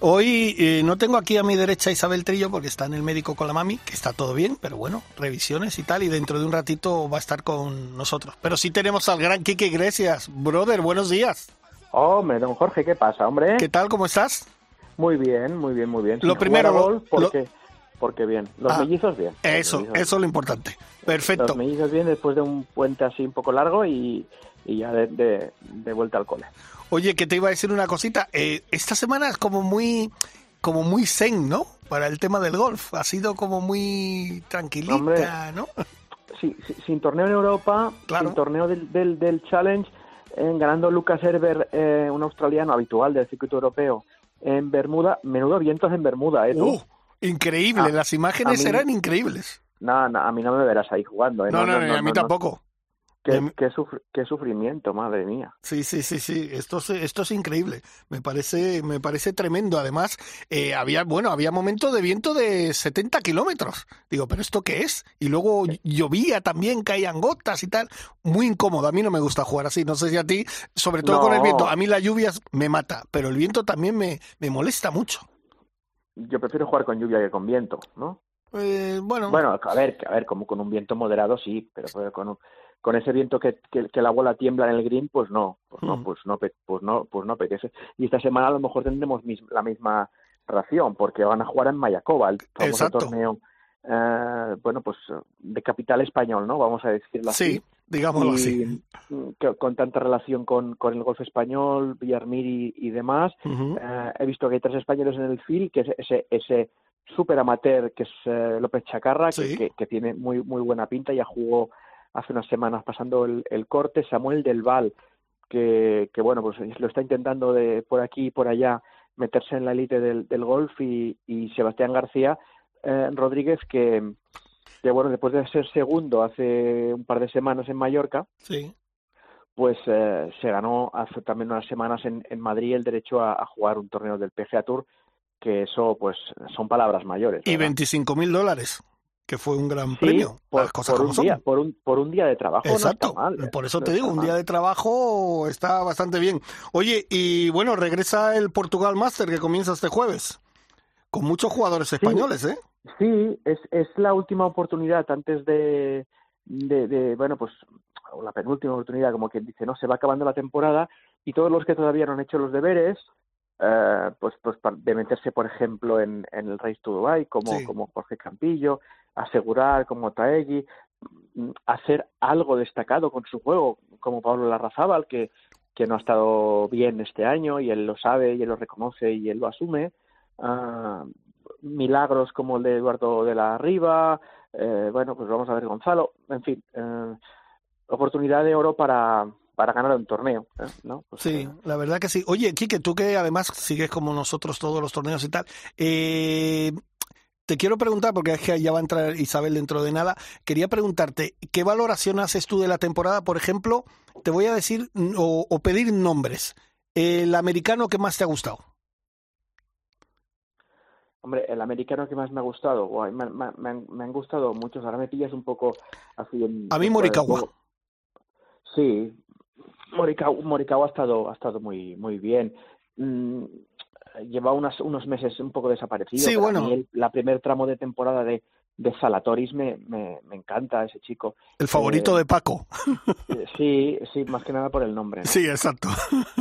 Hoy eh, no tengo aquí a mi derecha a Isabel Trillo porque está en el médico con la mami, que está todo bien, pero bueno, revisiones y tal, y dentro de un ratito va a estar con nosotros. Pero sí tenemos al gran Quique Iglesias. Brother, buenos días. Hombre, don Jorge, ¿qué pasa, hombre? ¿Qué tal? ¿Cómo estás? Muy bien, muy bien, muy bien. Lo primero, lo- porque, bien. Los Ah, mellizos bien. Eso, mellizos eso es lo importante. Perfecto. Los mellizos bien después de un puente así un poco largo y, y ya de, de- de vuelta al cole. Oye, que te iba a decir una cosita. Eh, esta semana es como muy, como muy zen, ¿no? Para el tema del golf. Ha sido como muy tranquilita, Hombre. ¿no? Sí, sí, sin torneo en Europa, Claro. sin torneo del, del, del Challenge, eh, ganando Lucas Herber, eh, un australiano habitual del circuito europeo, en Bermuda. Menudo vientos en Bermuda, ¿eh? tú? Increíble. Ah, Las imágenes mí- eran increíbles. No, no, a mí no me verás ahí jugando, ¿eh? No, no, no, a mí no. tampoco. Qué, qué sufri- qué sufrimiento, madre mía. Sí, sí, sí, sí. Esto es, esto es increíble. Me parece, me parece tremendo. Además, eh, había, bueno, había momentos de viento de 70 kilómetros. Digo, ¿pero esto qué es? Y luego llovía también, caían gotas y tal. Muy incómodo. A mí no me gusta jugar así. No sé si a ti, sobre todo con el No. viento. A mí las lluvias me mata, pero el viento también me, me molesta mucho. Yo prefiero jugar con lluvia que con viento, ¿no? Eh, bueno, Bueno, a ver, a ver, como con un viento moderado sí, pero, con, un- con ese viento que, que, que la bola tiembla en el green, pues no, pues no, Mm. pues no, pues no, pues no apetece. Y esta semana a lo mejor tendremos mis- la misma ración, porque van a jugar en Mayacoba, el famoso Exacto. torneo, eh, bueno, pues de capital español, ¿no? Vamos a decirlo así. sí, digámoslo y así. mm, con tanta relación con, con el golf español, Villarmir y, y demás. Eh, he visto que hay tres españoles en el field, que es ese, ese súper amateur que es eh, López Chacarra, que- Sí. que, que tiene muy, muy buena pinta, ya jugó hace unas semanas pasando el, el corte, Samuel Del Val, que, que bueno, pues lo está intentando de por aquí y por allá meterse en la élite del, del golf y, y Sebastián García eh, Rodríguez, que, que bueno, después de ser segundo hace un par de semanas en Mallorca, Sí. pues eh, se ganó hace también unas semanas en, en Madrid el derecho a, a jugar un torneo del PGA Tour, que eso pues son palabras mayores. Y ¿verdad? 25 mil dólares, que fue un gran Sí, premio. por, Las cosas por como un son. día, por un por un día de trabajo Exacto. no está mal. ¿eh? Por eso No te digo, un mal. día de trabajo está bastante bien. Oye, y bueno, regresa el Portugal Master que comienza este jueves. Con muchos jugadores españoles, ¿eh? Sí, es, es la última oportunidad antes de, de, de, bueno, pues, o la penúltima oportunidad, como quien dice, ¿no? Se va acabando la temporada y todos los que todavía no han hecho los deberes, eh, pues, pues de meterse, por ejemplo, en, en el Race to Dubai, como, Sí. como Jorge Campillo, asegurar como Taegui, mm, hacer algo destacado con su juego, como Pablo Larrazábal, que, que no ha estado bien este año y él lo sabe y él lo reconoce y él lo asume. Ah, milagros como el de Eduardo de la Riva, eh, bueno, pues vamos a ver Gonzalo, en fin, eh, oportunidad de oro para, para ganar un torneo, ¿eh? ¿no? Pues, Sí, eh, la verdad que sí. Oye, Quique, tú que además sigues como nosotros todos los torneos y tal, eh, te quiero preguntar, porque es que ya va a entrar Isabel dentro de nada, quería preguntarte, ¿qué valoración haces tú de la temporada? Por ejemplo, te voy a decir o, o pedir nombres. El americano que más te ha gustado. Hombre, el americano que más me ha gustado, guay, me, me- me han, me han gustado muchos, ahora me pillas un poco así en... A mí Morikawa. Sí, Morikawa, Morikawa ha estado, ha estado muy, muy bien. Mm, lleva unas, unos meses un poco desaparecido. Sí, a bueno. mí el- la primer tramo de temporada de, de Salatoris me, me, me encanta ese chico. El favorito Eh, de Paco. Eh, Sí, sí, más que nada por el nombre. ¿no? Sí, exacto.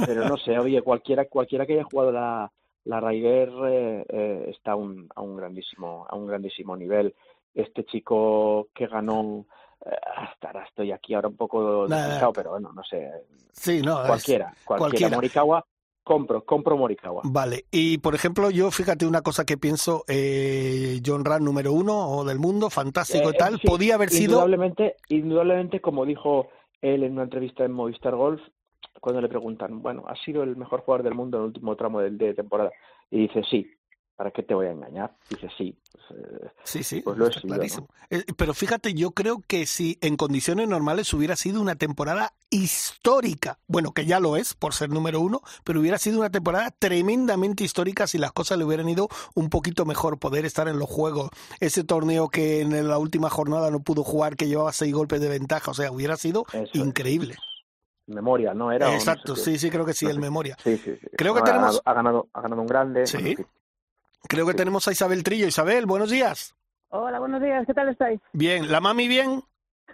Pero no sé, oye, cualquiera, cualquiera que haya jugado la, la Ryder eh, eh, está a un, a un grandísimo, a un grandísimo nivel. Este chico que ganó, eh, hasta ahora estoy aquí ahora un poco Nada, despistado, pero bueno, no sé, Sí, no. es- cualquiera, cualquiera, cualquiera. Morikawa, compro, compro Morikawa. Vale, y por ejemplo, yo fíjate una cosa que pienso, eh, John Ram número uno o del mundo, fantástico y Eh, tal, sí, podía haber sido... Indudablemente, indudablemente, como dijo él en una entrevista en Movistar Golf, cuando le preguntan, bueno, ¿has sido el mejor jugador del mundo en el último tramo de, de temporada? Y dice, sí, ¿para qué te voy a engañar? Dice, sí. Pues, eh, Sí, sí, pues lo he sido, clarísimo. Eh, Pero fíjate, yo creo que si en condiciones normales hubiera sido una temporada histórica, bueno, que ya lo es por ser número uno, pero hubiera sido una temporada tremendamente histórica si las cosas le hubieran ido un poquito mejor, poder estar en los juegos, ese torneo que en la última jornada no pudo jugar, que llevaba seis golpes de ventaja, o sea, hubiera sido Eso es. Memoria, ¿no? Era, o no sé Exacto, qué. sí, sí, creo que sí, No el sé. memoria. Sí, sí, sí. Creo que ha tenemos- Ganado, ha, ganado, ha ganado un grande. Sí. bueno. Creo que Sí. tenemos a Isabel Trillo. Isabel, buenos días. Hola, buenos días, ¿qué tal estáis? Bien, ¿la mami bien?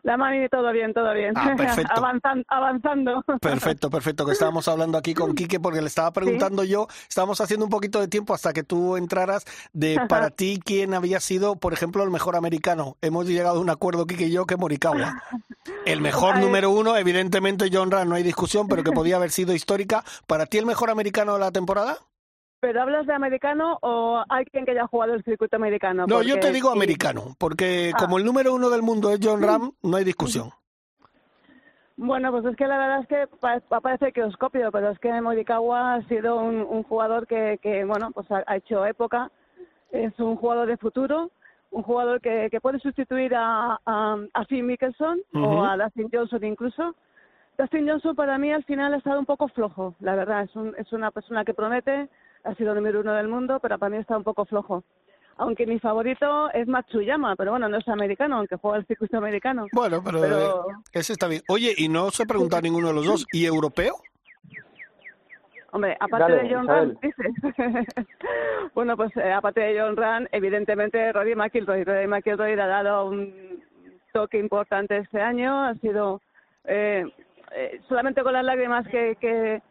La mami, todo bien, todo bien. Ah, perfecto. Avanzan- avanzando. Perfecto, perfecto, que estábamos hablando aquí con Quique porque le estaba preguntando yo, estábamos haciendo un poquito de tiempo hasta que tú entraras de para ti quién había sido, por ejemplo, el mejor americano. Hemos llegado a un acuerdo Quique y yo que Morikawa. El mejor Ay. número uno, evidentemente John Ram, no hay discusión, pero que podía haber sido histórica. ¿Para ti el mejor americano de la temporada? ¿Pero hablas de americano o alguien que haya jugado el circuito americano? No, yo Porque te digo americano, porque Ah. como el número uno del mundo es John Ram, no hay discusión. Bueno, pues es que la verdad es que pa- parece que os copio, pero es que Morikawa ha sido un, un jugador que, que, bueno, pues ha, ha hecho época. Es un jugador de futuro, un jugador que, que puede sustituir a, a, a Phil Mickelson o a Dustin Johnson incluso. Dustin Johnson para mí al final ha estado un poco flojo, la verdad. Es, un- es una persona que promete, ha sido número uno del mundo, pero para mí está un poco flojo. Aunque mi favorito es Matsuyama, pero bueno, no es americano, aunque juega el circuito americano. Bueno, pero, Pero- eh, ese está bien. Oye, y no se pregunta a ninguno de los dos, ¿y europeo? Hombre, aparte Dale, de John. Rand, dices. bueno, pues eh, aparte de John Rand, evidentemente Rory McIlroy. Rory McIlroy le ha dado un toque importante este año. Ha sido eh, eh, solamente con las lágrimas que que,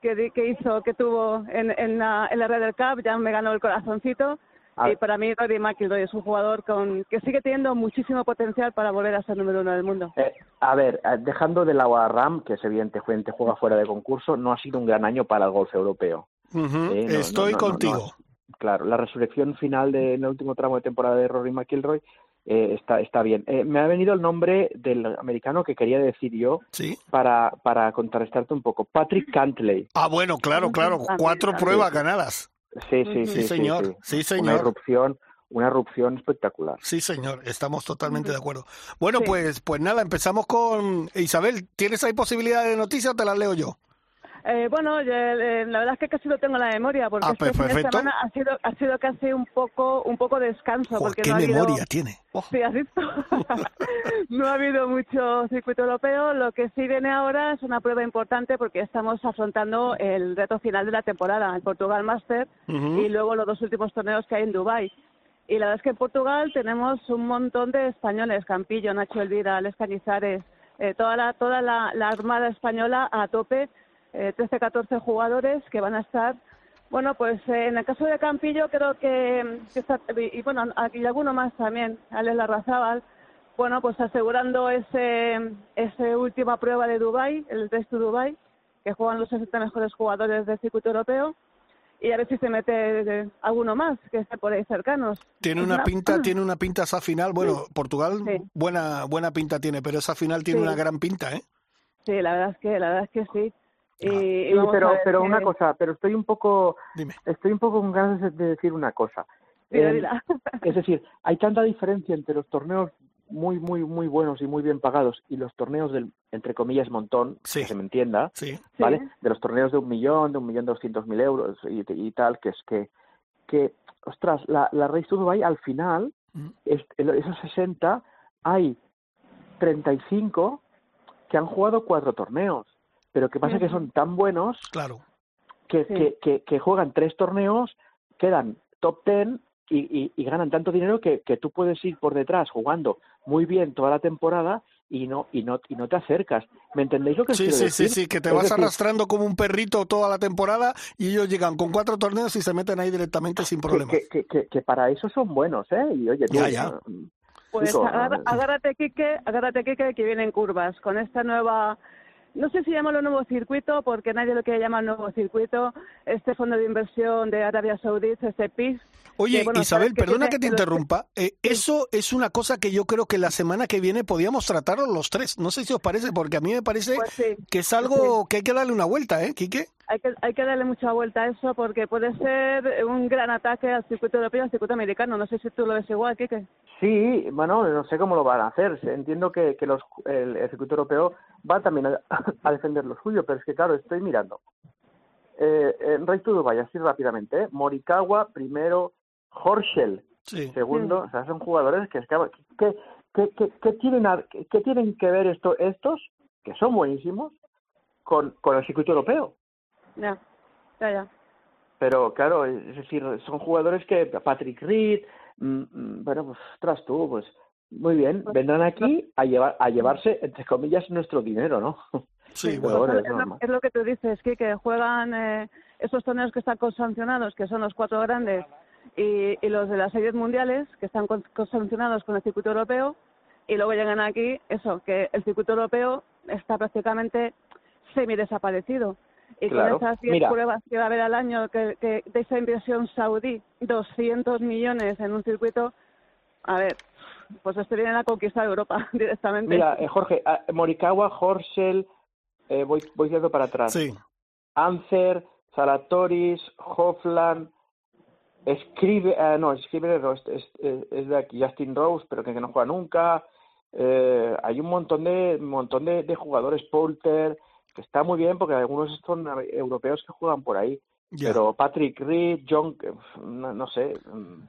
que, di- que hizo, que tuvo en, en, la, en la Ryder Cup, ya me ganó el corazoncito. Ah. Y para mí Rory McIlroy es un jugador con que sigue teniendo muchísimo potencial para volver a ser número uno del mundo. Eh, a ver, eh, dejando de lado a Ram, que es evidentemente juega fuera de concurso, no ha sido un gran año para el golf europeo. Eh, no, no, Estoy no, no, no contigo. Claro, la resurrección final de, en el último tramo de temporada de Rory McIlroy eh, está, está bien. Eh, me ha venido el nombre del americano que quería decir yo Sí. para, para contrarrestarte un poco. Patrick Cantley. Ah, bueno, claro, claro. También, Cuatro pruebas ganadas. Sí, sí, sí. Sí, señor. Sí, Una señor. erupción, una erupción espectacular. Sí, señor. Estamos totalmente de acuerdo. Bueno, Sí. pues, pues nada, empezamos con Isabel. ¿Tienes ahí posibilidad de noticias o te las leo yo? Eh, bueno, yo, eh, la verdad es que casi lo tengo en la memoria porque Ah, este fin de semana ha sido ha sido casi un poco un poco descanso Joder, porque qué no ha habido- tiene. Oh, Sí, has visto. no ha habido mucho circuito europeo. Lo que sí viene ahora es una prueba importante porque estamos afrontando el reto final de la temporada, el Portugal Master y luego los dos últimos torneos que hay en Dubai. Y la verdad es que en Portugal tenemos un montón de españoles, Campillo, Nacho Elvira, Alex Cañizares, eh, toda la toda la, la armada española a tope, eh, 13, 14 jugadores que van a estar. Bueno, pues eh, en el caso de Campillo creo que, que está, y, y bueno, aquí alguno más también, Alex Larrazábal, bueno, pues asegurando ese, ese última prueba de Dubai, el Test to Dubai, que juegan los 60 mejores jugadores del circuito europeo y a ver si se mete eh, alguno más que esté por ahí cercanos. Tiene una pinta, tiene una pinta esa final. Bueno, Portugal Sí. buena buena pinta tiene, pero esa final tiene Sí. una gran pinta, ¿eh? Sí, la verdad es que la verdad es que sí. Sí, a pero, ver pero una cosa, pero estoy un poco, Dime. estoy un poco con ganas de- de decir una cosa. Eh. Es decir, hay tanta diferencia entre los torneos muy, muy, muy buenos y muy bien pagados y los torneos del, entre comillas, montón, Sí. que se me entienda, Sí. Sí. ¿vale? De los torneos de un millón, de un millón doscientos mil euros y, y tal, que es que, que ostras, la, la Race to Dubai al final, Mm. es- esos 60, hay 35 que han jugado cuatro torneos, pero que pasa que son tan buenos Claro. que, Sí. que, que, que juegan tres torneos, quedan top ten y, y, y ganan tanto dinero que, que tú puedes ir por detrás jugando muy bien toda la temporada y no y no y no te acercas. ¿Me entendéis lo que Sí, quiero sí, sí, decir? sí, que te Es vas decir, arrastrando como un perrito toda la temporada y ellos llegan con cuatro torneos y se meten ahí directamente sin problemas. que, que, que, que para eso son buenos, ¿eh? Y oye, tú, Ya, ya. Pues eh, agárrate, Quique, agárrate, Quique, que vienen curvas. Con esta nueva no sé si llamarlo nuevo circuito, porque nadie lo quiere llamar nuevo circuito, este fondo de inversión de Arabia Saudita, este PIS. Oye, Isabel, perdona que te interrumpa. Eh, eso es una cosa que yo creo que la semana que viene podíamos tratarlo los tres. No sé si os parece, porque a mí me parece pues que es algo que hay que darle una vuelta, ¿eh, Quique? Hay que, hay que darle mucha vuelta a eso porque puede ser un gran ataque al circuito europeo y al circuito americano. No sé si tú lo ves igual, Quique. Sí, bueno, no sé cómo lo van a hacer. Entiendo que, que los, el, circuito europeo va también a, defender lo suyo, pero es que, claro, estoy mirando. Eh, en Rey to Dubai, así rápidamente, ¿eh? Morikawa primero, Horschel segundo, o sea, son jugadores que, que, que, que, tienen, que tienen que ver esto, estos, que son buenísimos, con, con el circuito europeo. Ya, ya, ya. Pero claro, es decir, son jugadores que Patrick Reed, mm, mm, bueno, pues tras tú, pues muy bien, pues, vendrán aquí a llevar a llevarse entre comillas nuestro dinero, ¿no? Sí, bueno, es, lo, que tú dices, que, que juegan eh, esos torneos que están sancionados, que son los cuatro grandes, y, y los de las series mundiales, que están sancionados con el circuito europeo, y luego llegan aquí, eso, que el circuito europeo está prácticamente semi desaparecido. Y con esas 10 pruebas que va a haber al año que, que de esa inversión saudí, 200 millones en un circuito, a ver, pues esto viene a conquistar Europa directamente. Mira, eh, Jorge, Morikawa, Horsel, eh, voy, voy yendo para atrás. Sí. Ancer, Salatoris, Hofland, escribe, eh, no, escribe es, es, de aquí, Justin Rose, pero que, no juega nunca. Eh, hay un montón de montón de, de jugadores, Polter, que está muy bien porque algunos son europeos que juegan por ahí. Pero Patrick Reed, John, no, sé, mm,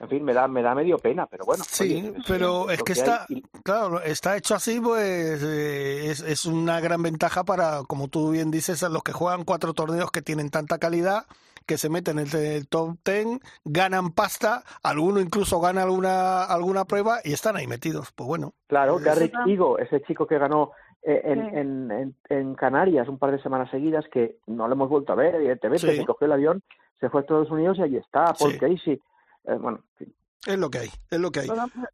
en fin, me da, me da medio pena, pero bueno. Sí, pero es que, está, claro, está hecho así, pues eh, es, es una gran ventaja para, como tú bien dices, a los que juegan cuatro torneos que tienen tanta calidad que se meten en el top ten, ganan pasta, alguno incluso gana alguna alguna prueba y están ahí metidos. Pues bueno. Claro, Garrick Higo, ese chico que ganó eh, en, en, en, Canarias un par de semanas seguidas, que no lo hemos vuelto a ver, evidentemente, se cogió el avión, se fue a Estados Unidos y allí está, Paul Casey. Eh, bueno, Es lo que hay, es lo que hay.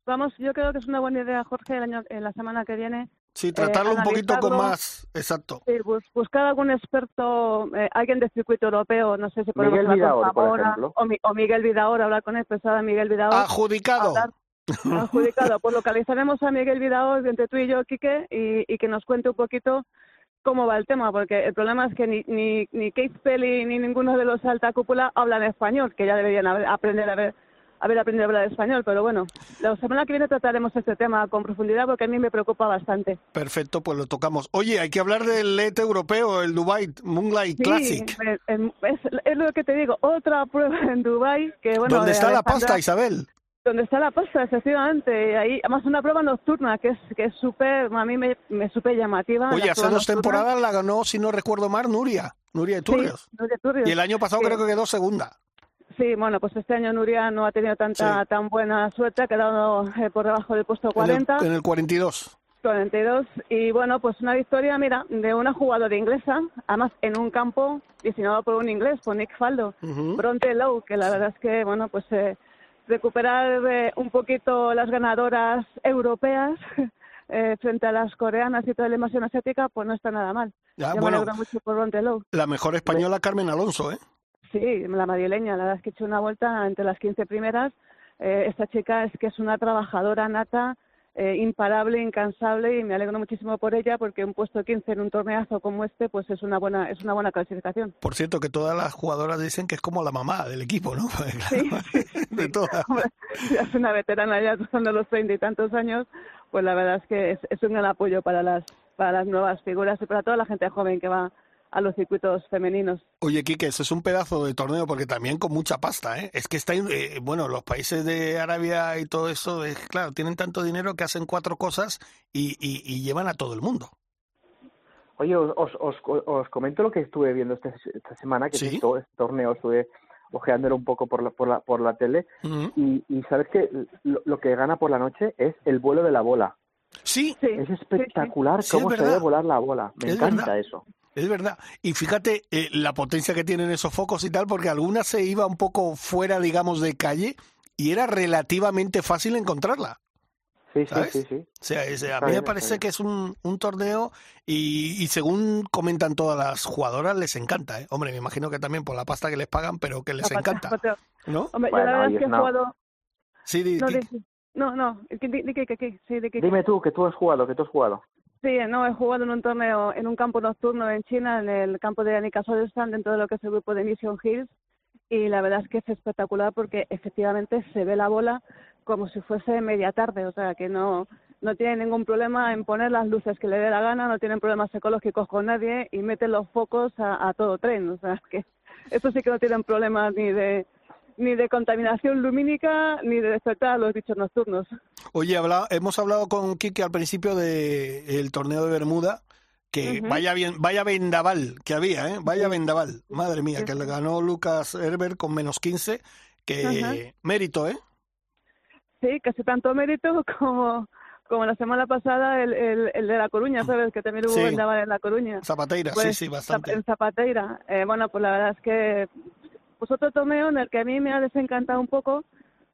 Vamos, yo creo que es una buena idea, Jorge, el año, en la semana que viene. Sí, tratarlo un poquito con más, exacto. Sí, buscar algún experto, eh, alguien de circuito europeo, no sé si podemos Miguel Vidaor, por ejemplo. O, o, Miguel Vidaor, hablar con él, pensaba Miguel Vidaor. Adjudicado. Adjudicado. Pues localizaremos a Miguel Vidaor entre tú y yo, Quique, y, y que nos cuente un poquito cómo va el tema, porque el problema es que ni, ni, ni Kate Pelly ni ninguno de los alta cúpula hablan español, que ya deberían aprender a ver haber aprendido a hablar español, pero bueno, la semana que viene trataremos este tema con profundidad porque a mí me preocupa bastante. Perfecto, pues lo tocamos. Oye, hay que hablar del LED europeo, el Dubai Moonlight Classic. Es, es, lo que te digo, otra prueba en Dubai que bueno. ¿Dónde está la pasta, Isabel? Donde está la pasta, efectivamente. Ahí, además una prueba nocturna que es que es súper, a mí me, me súper llamativa. Oye, hace dos temporadas la ganó, si no recuerdo mal, Nuria. Nuria Turrios. Nuria Turrios. Y el año pasado creo que quedó segunda. Sí, bueno, pues este año Nuria no ha tenido tanta tan buena suerte, ha quedado eh, por debajo del puesto 40. En el, en el 42. 42 y bueno, pues una victoria, mira, de una jugadora inglesa, además en un campo diseñado por un inglés, por Nick Faldo, Bronte Lowe, que la verdad es que, bueno, pues eh, recuperar eh, un poquito las ganadoras europeas eh, frente a las coreanas y toda la invasión asiática, pues no está nada mal. Ya, bueno, mucho por. La mejor española, Carmen Alonso, ¿eh? Sí, la madrileña, la verdad es que he hecho una vuelta entre las 15 primeras. Eh, esta chica es que es una trabajadora nata, eh, imparable, incansable y me alegro muchísimo por ella porque un puesto 15 en un torneazo como este pues es una buena es una buena clasificación. Por cierto que todas las jugadoras dicen que es como la mamá del equipo, ¿no? sí, de todas. es una veterana ya usando los treinta y tantos años, pues la verdad es que es, es un gran apoyo para las para las nuevas figuras y para toda la gente joven que va a los circuitos femeninos. Oye, Quique, eso es un pedazo de torneo porque también con mucha pasta, ¿eh? Es que está, eh, bueno, los países de Arabia y todo eso, es, claro, tienen tanto dinero que hacen cuatro cosas y, y, llevan a todo el mundo. Oye, os, os, os, comento lo que estuve viendo este, esta semana, que ¿Sí? este, torneo estuve ojeándolo un poco por la, por la, por la tele y, y, sabes que lo, que gana por la noche es el vuelo de la bola. Sí. Es espectacular cómo se debe volar la bola. Me encanta eso. Es verdad. Y fíjate eh, la potencia que tienen esos focos y tal, porque alguna se iba un poco fuera, digamos, de calle y era relativamente fácil encontrarla. Sí, sí, ¿sabes? sí, sí. O sea, es- a mí me parece que es un, un torneo y, y según comentan todas las jugadoras, les encanta. ¿eh? Hombre, me imagino que también por la pasta que les pagan, pero que les encanta. ¿No? Hombre, Bueno, yo la verdad ahí es que he es una- jugado... Sí, di- No, di- di- no, no, di, di, di que, que, que, sí, que, que. Dime tú, que tú has jugado, que tú has jugado. Sí, no, he jugado en un torneo, en un campo nocturno en China, en el campo de Anika Solestan, dentro de lo que es el grupo de Mission Hills, y la verdad es que es espectacular porque efectivamente se ve la bola como si fuese media tarde, o sea que no, no tiene ningún problema en poner las luces que le dé la gana, no tienen problemas ecológicos con nadie y meten los focos a, todo tren, o sea que eso sí que no tienen problemas ni de ni de contaminación lumínica ni de despertar a los bichos nocturnos. Oye, habla- hemos hablado con Kike al principio del torneo de Bermuda, que vaya bien, vaya vendaval que había, ¿eh? Vaya vendaval. Madre mía, que le ganó Lucas Herbert con menos 15, que mérito, ¿eh? Sí, casi tanto mérito como, como la semana pasada el, el, el de La Coruña, ¿sabes? Que también hubo Sí. vendaval en La Coruña. Zapateira, Pues, sí, sí, bastante. En Zapateira. Eh, bueno, pues la verdad es que pues otro torneo en el que a mí me ha desencantado un poco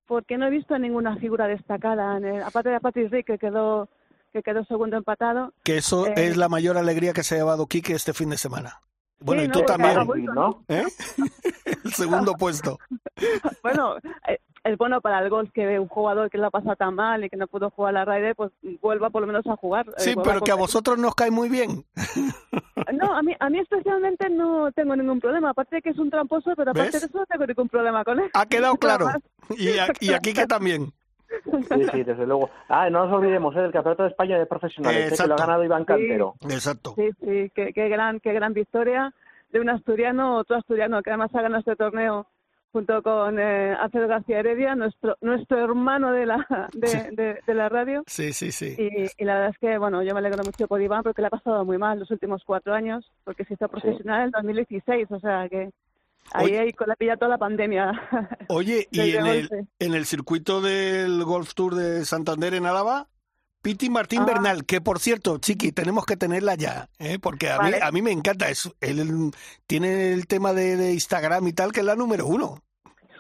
porque no he visto ninguna figura destacada. En el- aparte de Patrick Rick, que quedó, que quedó segundo empatado. Que eso eh, es la mayor alegría que se ha llevado Kike este fin de semana. Bueno, Sí, y tú también, ¿no? ¿eh? El segundo puesto. bueno, eh, es bueno para el golf que un jugador que lo ha pasado tan mal y que no pudo jugar la Ryder, pues vuelva por lo menos a jugar. eh, Sí, pero que a vosotros nos cae muy bien. No, a mí, a mí especialmente no tengo ningún problema. Aparte de que es un tramposo, pero aparte ¿Ves? de eso no tengo ningún problema con él. Ha quedado claro. Y, a, y aquí que también. Sí, sí, desde luego. Ah, no nos olvidemos, ¿eh? del Campeonato de España de Profesionales, ¿eh? que lo ha ganado Iván Cantero. Exacto. Sí, sí, qué, qué gran, qué gran victoria de un asturiano, otro asturiano que además ha ganado este torneo junto con eh, Alfredo García Heredia, nuestro nuestro hermano de la de, Sí. de, de la radio. Sí, sí, sí. Y, y la verdad es que, bueno, yo me alegro mucho por Iván porque le ha pasado muy mal los últimos cuatro años, porque se hizo profesional en 2016, o sea que ahí, Oye. ahí con la pilla toda la pandemia. Oye, y en el, en el circuito del Golf Tour de Santander en Álava, Piti Martín Ah. Bernal, que por cierto, Chiqui, tenemos que tenerla ya, ¿eh? porque a, Vale. mí, a mí me encanta. Es, él tiene el tema de, de Instagram y tal, que es la número uno.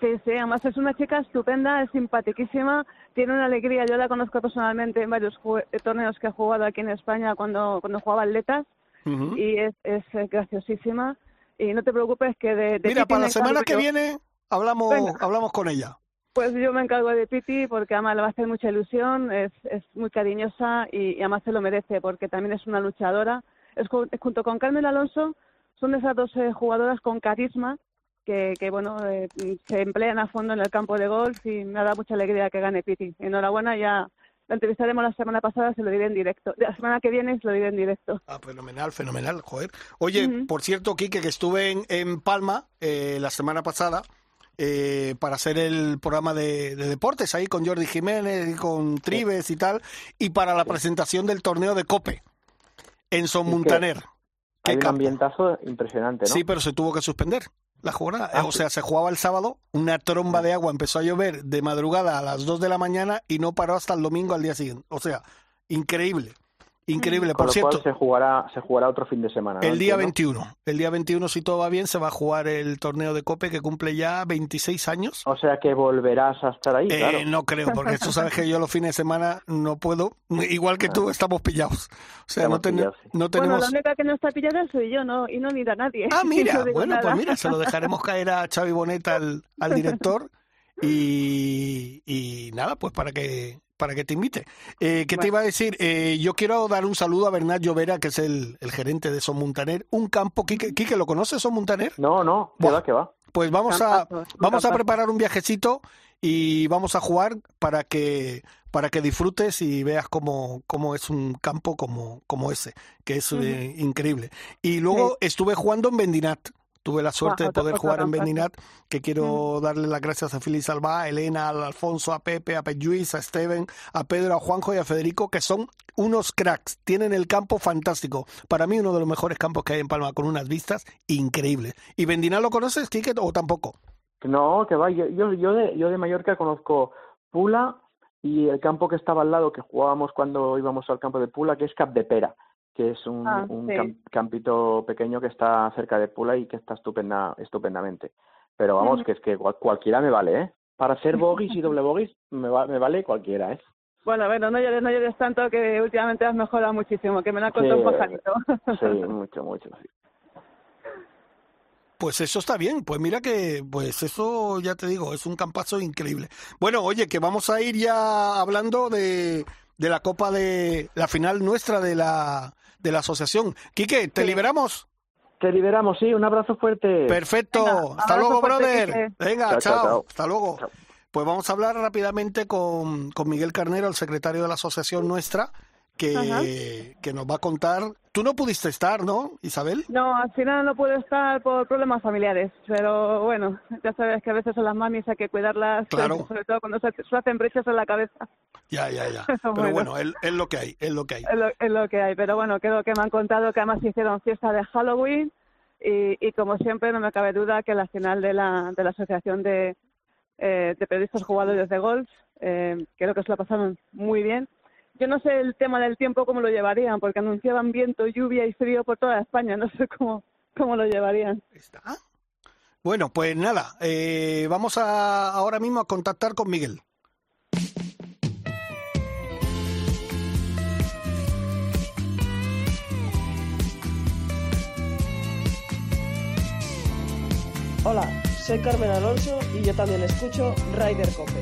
Sí, sí, además es una chica estupenda, es simpaticísima, tiene una alegría. Yo la conozco personalmente en varios eh, torneos que ha jugado aquí en España cuando, cuando jugaba atletas y es, es eh, graciosísima. Y no te preocupes que de, de Mira, para la semana que yo. viene hablamos, Venga. hablamos con ella. Pues yo me encargo de Piti porque además le va a hacer mucha ilusión, es, es muy cariñosa y, y además se lo merece porque también es una luchadora. Es ju- junto con Carmen Alonso, son esas dos eh, jugadoras con carisma que, que bueno, eh, se emplean a fondo en el campo de golf y me dado mucha alegría que gane Piti. Enhorabuena, ya la entrevistaremos la semana pasada, se lo diré en directo. La semana que viene se lo diré en directo. Ah, fenomenal, fenomenal, joder. Oye, por cierto, Quique, que estuve en, en Palma eh, la semana pasada eh, para hacer el programa de, de deportes ahí con Jordi Jiménez y con Tribes y tal, y para la presentación del torneo de Cope en Son. Muntaner. Qué Hay un ambientazo impresionante, ¿no? Sí, pero se tuvo que suspender la jornada. Ah, o sí. sea, se jugaba el sábado, una tromba de agua empezó a llover de madrugada a las 2 de la mañana y no paró hasta el domingo al día siguiente. O sea, increíble. Increíble. Con Por lo cierto, cual se jugará, se jugará otro fin de semana. ¿no? el día Entiendo. 21. El día 21, si todo va bien, se va a jugar el torneo de Cope que cumple ya 26 años. O sea que volverás a estar ahí, Eh, claro. No creo, porque tú sabes que yo los fines de semana no puedo. Igual que tú, estamos pillados. O sea, no, ten- pillados, sí. no Bueno, tenemos... la única que no está pillada soy yo, no y no ni a nadie. Ah, mira, No bueno, pues nada. mira, se lo dejaremos caer a Xavi Bonet, al, al director, y, y nada, pues para que para que te invite. Eh, ¿Qué te Bueno. iba a decir? Eh, yo quiero dar un saludo a Bernat Llovera, que es el, el gerente de Son Muntaner. Un campo, Quique, Quique, ¿lo conoces, Son Muntaner? No, no, va, que va. Pues vamos a, vamos a preparar un viajecito y vamos a jugar para que para que disfrutes y veas cómo, cómo es un campo como, como ese, que es eh, increíble. Y luego estuve jugando en Bendinat. Tuve la suerte de poder jugar en. Bendinat, que quiero darle las gracias a Félix Alba, a Elena, a Alfonso, a Pepe, a Luis, a Steven, a Pedro, a Juanjo y a Federico, que son unos cracks. Tienen el campo fantástico. Para mí, uno de los mejores campos que hay en Palma, con unas vistas increíbles. ¿Y Bendinat lo conoces, Quique, o tampoco? No, que va. Yo, yo, yo, de, yo de Mallorca conozco Pula y el campo que estaba al lado que jugábamos cuando íbamos al campo de Pula, que es Cap de Pera, que es un, Ah, un sí. cam- campito pequeño que está cerca de Pula y que está estupenda, estupendamente. Pero vamos, que es que cual- cualquiera me vale, ¿eh? Para ser bogies y doble bogies me, va- me vale cualquiera, ¿eh? Bueno, bueno, no llores, no llores tanto que últimamente has mejorado muchísimo, que me lo ha contado un pajarito. Sí, mucho, mucho, sí. Pues eso está bien, pues mira que, pues eso ya te digo, es un campazo increíble. Bueno, oye, que vamos a ir ya hablando de, de la Copa de la final nuestra de la, de la asociación. Quique, ¿te liberamos? Te liberamos, sí, un abrazo fuerte. Perfecto, hasta luego, brother. Venga, Chao, chao, chao, chao. hasta luego. Chao. Pues vamos a hablar rápidamente con, con Miguel Carnero, el secretario de la asociación nuestra, que, que nos va a contar. Tú no pudiste estar, ¿no, Isabel? No, al final no puedo estar por problemas familiares, pero bueno, ya sabes que a veces son las mamis hay que cuidarlas, Claro. sobre todo cuando se, se hacen brechas en la cabeza. Ya, ya, ya. Pero Bueno. bueno, es, es lo que hay, es lo que hay. Es lo, es lo que hay, pero bueno, creo que me han contado que además hicieron fiesta de Halloween y, y como siempre no me cabe duda que la final de la, de la Asociación de, eh, de Periodistas Jugadores de Golf, eh, creo que se la pasaron muy bien. Yo no sé el tema del tiempo cómo lo llevarían, porque anunciaban viento, lluvia y frío por toda España, no sé cómo, cómo lo llevarían. ¿Está? Bueno, pues nada, eh, vamos a, ahora mismo a contactar con Miguel. Hola, soy Carmen Alonso y yo también escucho Ryder Cope.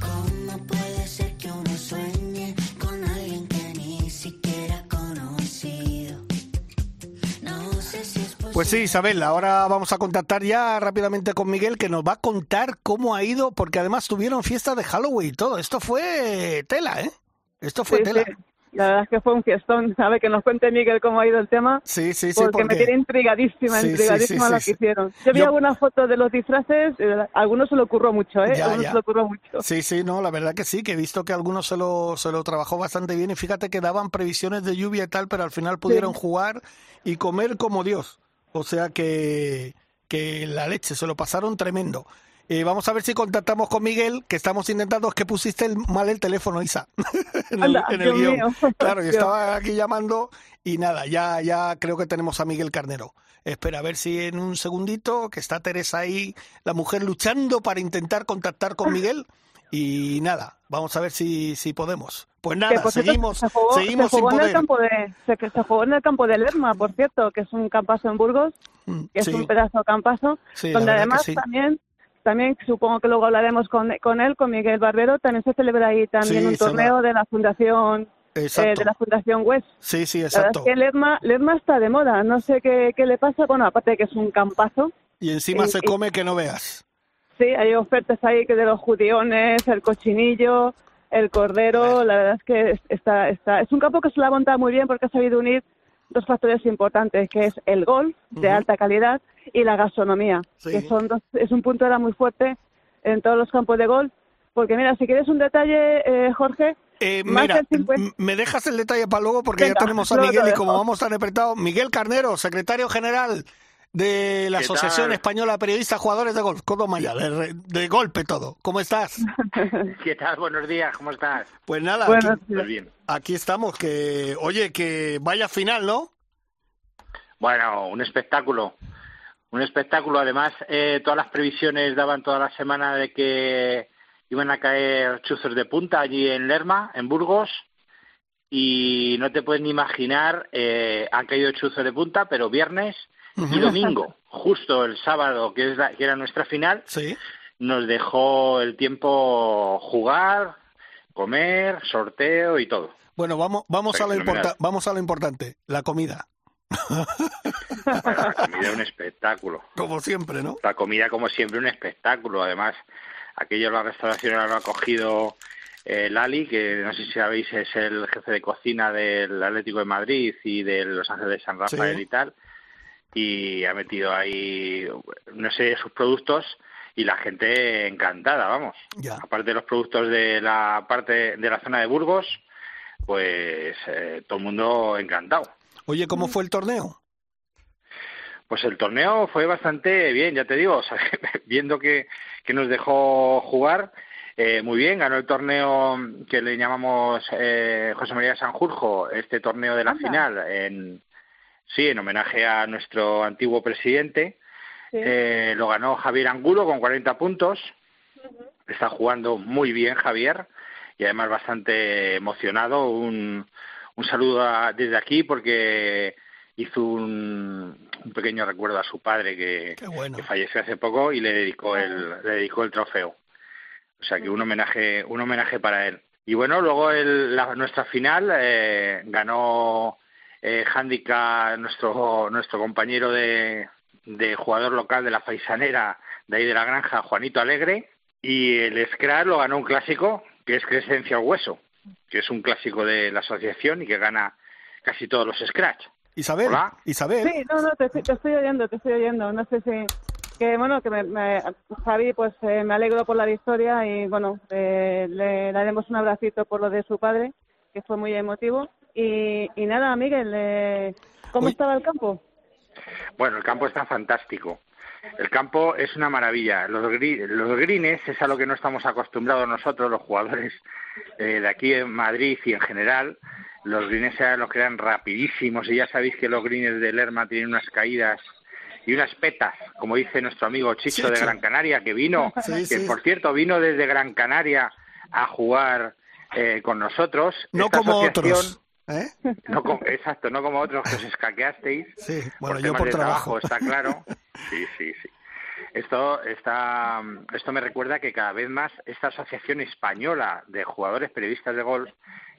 ¿Cómo puede ser que uno sueñe con alguien que ni siquiera ha conocido? No sé si es posible. Pues sí, Isabel, ahora vamos a contactar ya rápidamente con Miguel, que nos va a contar cómo ha ido, porque además tuvieron fiesta de Halloween y todo. Esto fue tela, ¿eh? Esto fue Sí, tela. sí. La verdad es que fue un fiestón. Ver, que nos cuente Miguel cómo ha ido el tema. Sí, sí, sí, porque, me tiene intrigadísima, Sí, intrigadísima sí, lo que hicieron. Yo vi Yo- algunas fotos de los disfraces, eh, a algunos se lo ocurrió mucho, ¿eh? Ya, algunos ya. se lo ocurrió mucho. Sí, sí, no, la verdad que sí, que he visto que algunos se lo, se lo trabajó bastante bien y fíjate que daban previsiones de lluvia y tal, pero al final pudieron jugar y comer como Dios. O sea que, que la leche, se lo pasaron tremendo. Eh, vamos a ver si contactamos con Miguel, que estamos intentando, es que pusiste el- mal el teléfono, Isa, en el, en el guion. mío. Claro, yo estaba aquí llamando y nada, ya, ya creo que tenemos a Miguel Carnero. Espera, a ver si en un segundito, que está Teresa ahí, la mujer luchando para intentar contactar con Miguel. Y nada, vamos a ver si, si podemos. Pues nada, cierto, seguimos, se jugó, seguimos se sin jugó en el poder. campo de se, se jugó en el campo de Lerma, por cierto, que es un campazo en Burgos, Mm, que es sí, un pedazo de campazo, sí, donde además sí. también también supongo que luego hablaremos con, con él, con Miguel Barbero, también se celebra ahí también Sí, un va. torneo de la Fundación eh, Exacto. de la Fundación West. Sí, sí, La verdad exacto. es que Lerma, Lerma está de moda, no sé qué, qué le pasa, bueno, aparte de que es un campazo, Y encima eh, se eh, come que no veas. sí, hay ofertas ahí que de los judiones, el cochinillo, el cordero, la verdad es que es- está, está, es un campo que se lo ha montado muy bien porque ha sabido unir dos factores importantes, que es el golf de alta calidad y la gastronomía, Sí. que son dos, es un punto era muy fuerte en todos los campos de golf, porque mira, si quieres un detalle, eh, Jorge, Eh, mira, del 50. m- me dejas el detalle para luego porque Venga, ya tenemos a Miguel y como vamos tan apretados, Miguel Carnero, secretario general de la ¿Qué Asociación tal? Española de Periodistas Jugadores de Golf, Córdoba ya, de, re- de golpe todo. ¿Cómo estás? ¿Qué tal? Buenos días, ¿cómo estás? Pues nada, aquí, Pues bien. aquí estamos, que oye, que vaya final, ¿no? Bueno, un espectáculo. Un espectáculo. Además, eh, todas las previsiones daban toda la semana de que iban a caer chuzos de punta allí en Lerma, en Burgos. Y no te puedes ni imaginar, eh, han caído chuzos de punta, pero viernes y domingo, justo el sábado, que, es la- que era nuestra final, Sí. nos dejó el tiempo jugar, comer, sorteo y todo. Bueno, vamos, vamos, a lo importa- vamos a lo importante, la comida, la comida es un espectáculo. como siempre, ¿no? La comida, como siempre, un espectáculo. Además, aquello la restauración lo ha cogido eh, Lali, que no sé si sabéis, es el jefe de cocina del Atlético de Madrid y de Los Ángeles de San Rafael Sí. y tal. Y ha metido ahí, no sé, sus productos y la gente encantada, vamos. Ya. Aparte de los productos de la parte de la zona de Burgos, pues eh, todo el mundo encantado. Oye, ¿cómo fue el torneo? Pues el torneo fue bastante bien, ya te digo, o sea, viendo que, que nos dejó jugar eh, muy bien, ganó el torneo que le llamamos eh, José María Sanjurjo, este torneo de la Anda. final, en, sí, en homenaje a nuestro antiguo presidente. Sí. Eh, lo ganó Javier Angulo con 40 puntos. está jugando muy bien Javier y además bastante emocionado. Un, un saludo a- desde aquí porque hizo un, un pequeño recuerdo a su padre que, bueno. que falleció hace poco y le dedicó el, le dedicó el trofeo. O sea que un homenaje, un homenaje para él. Y bueno, luego el, la, nuestra final eh, ganó eh, Handicap, nuestro, nuestro compañero de, de jugador local de la Faisanera, de ahí de la granja, Juanito Alegre. Y el Scratch lo ganó un clásico, que es Crescencia al Hueso, que es un clásico de la asociación y que gana casi todos los Scratch. Isabel, Hola. Isabel. Sí, no, no, te, estoy- te estoy oyendo, te estoy oyendo. No sé si. Que bueno, que me, me- Javi, pues eh, me alegro por la victoria y bueno, eh, le daremos un abracito por lo de su padre, que fue muy emotivo. Y, y nada, Miguel, eh, ¿cómo Uy. estaba el campo? Bueno, el campo está fantástico. El campo es una maravilla. Los, gri- los greens es a lo que no estamos acostumbrados nosotros, los jugadores eh, de aquí en Madrid y en general. Los greens eran los que eran rapidísimos y ya sabéis que los greens de Lerma tienen unas caídas y unas petas, como dice nuestro amigo Chicho de. Gran Canaria, que vino, Sí, que sí. por cierto vino desde Gran Canaria a jugar eh, con nosotros. No Esta como asociación- otros. ¿Eh? no como- exacto, no como otros que os escaqueasteis Sí, bueno, por yo por de trabajo. está claro. Sí, sí, sí. Esto está, esto me recuerda que cada vez más esta asociación española de jugadores periodistas de golf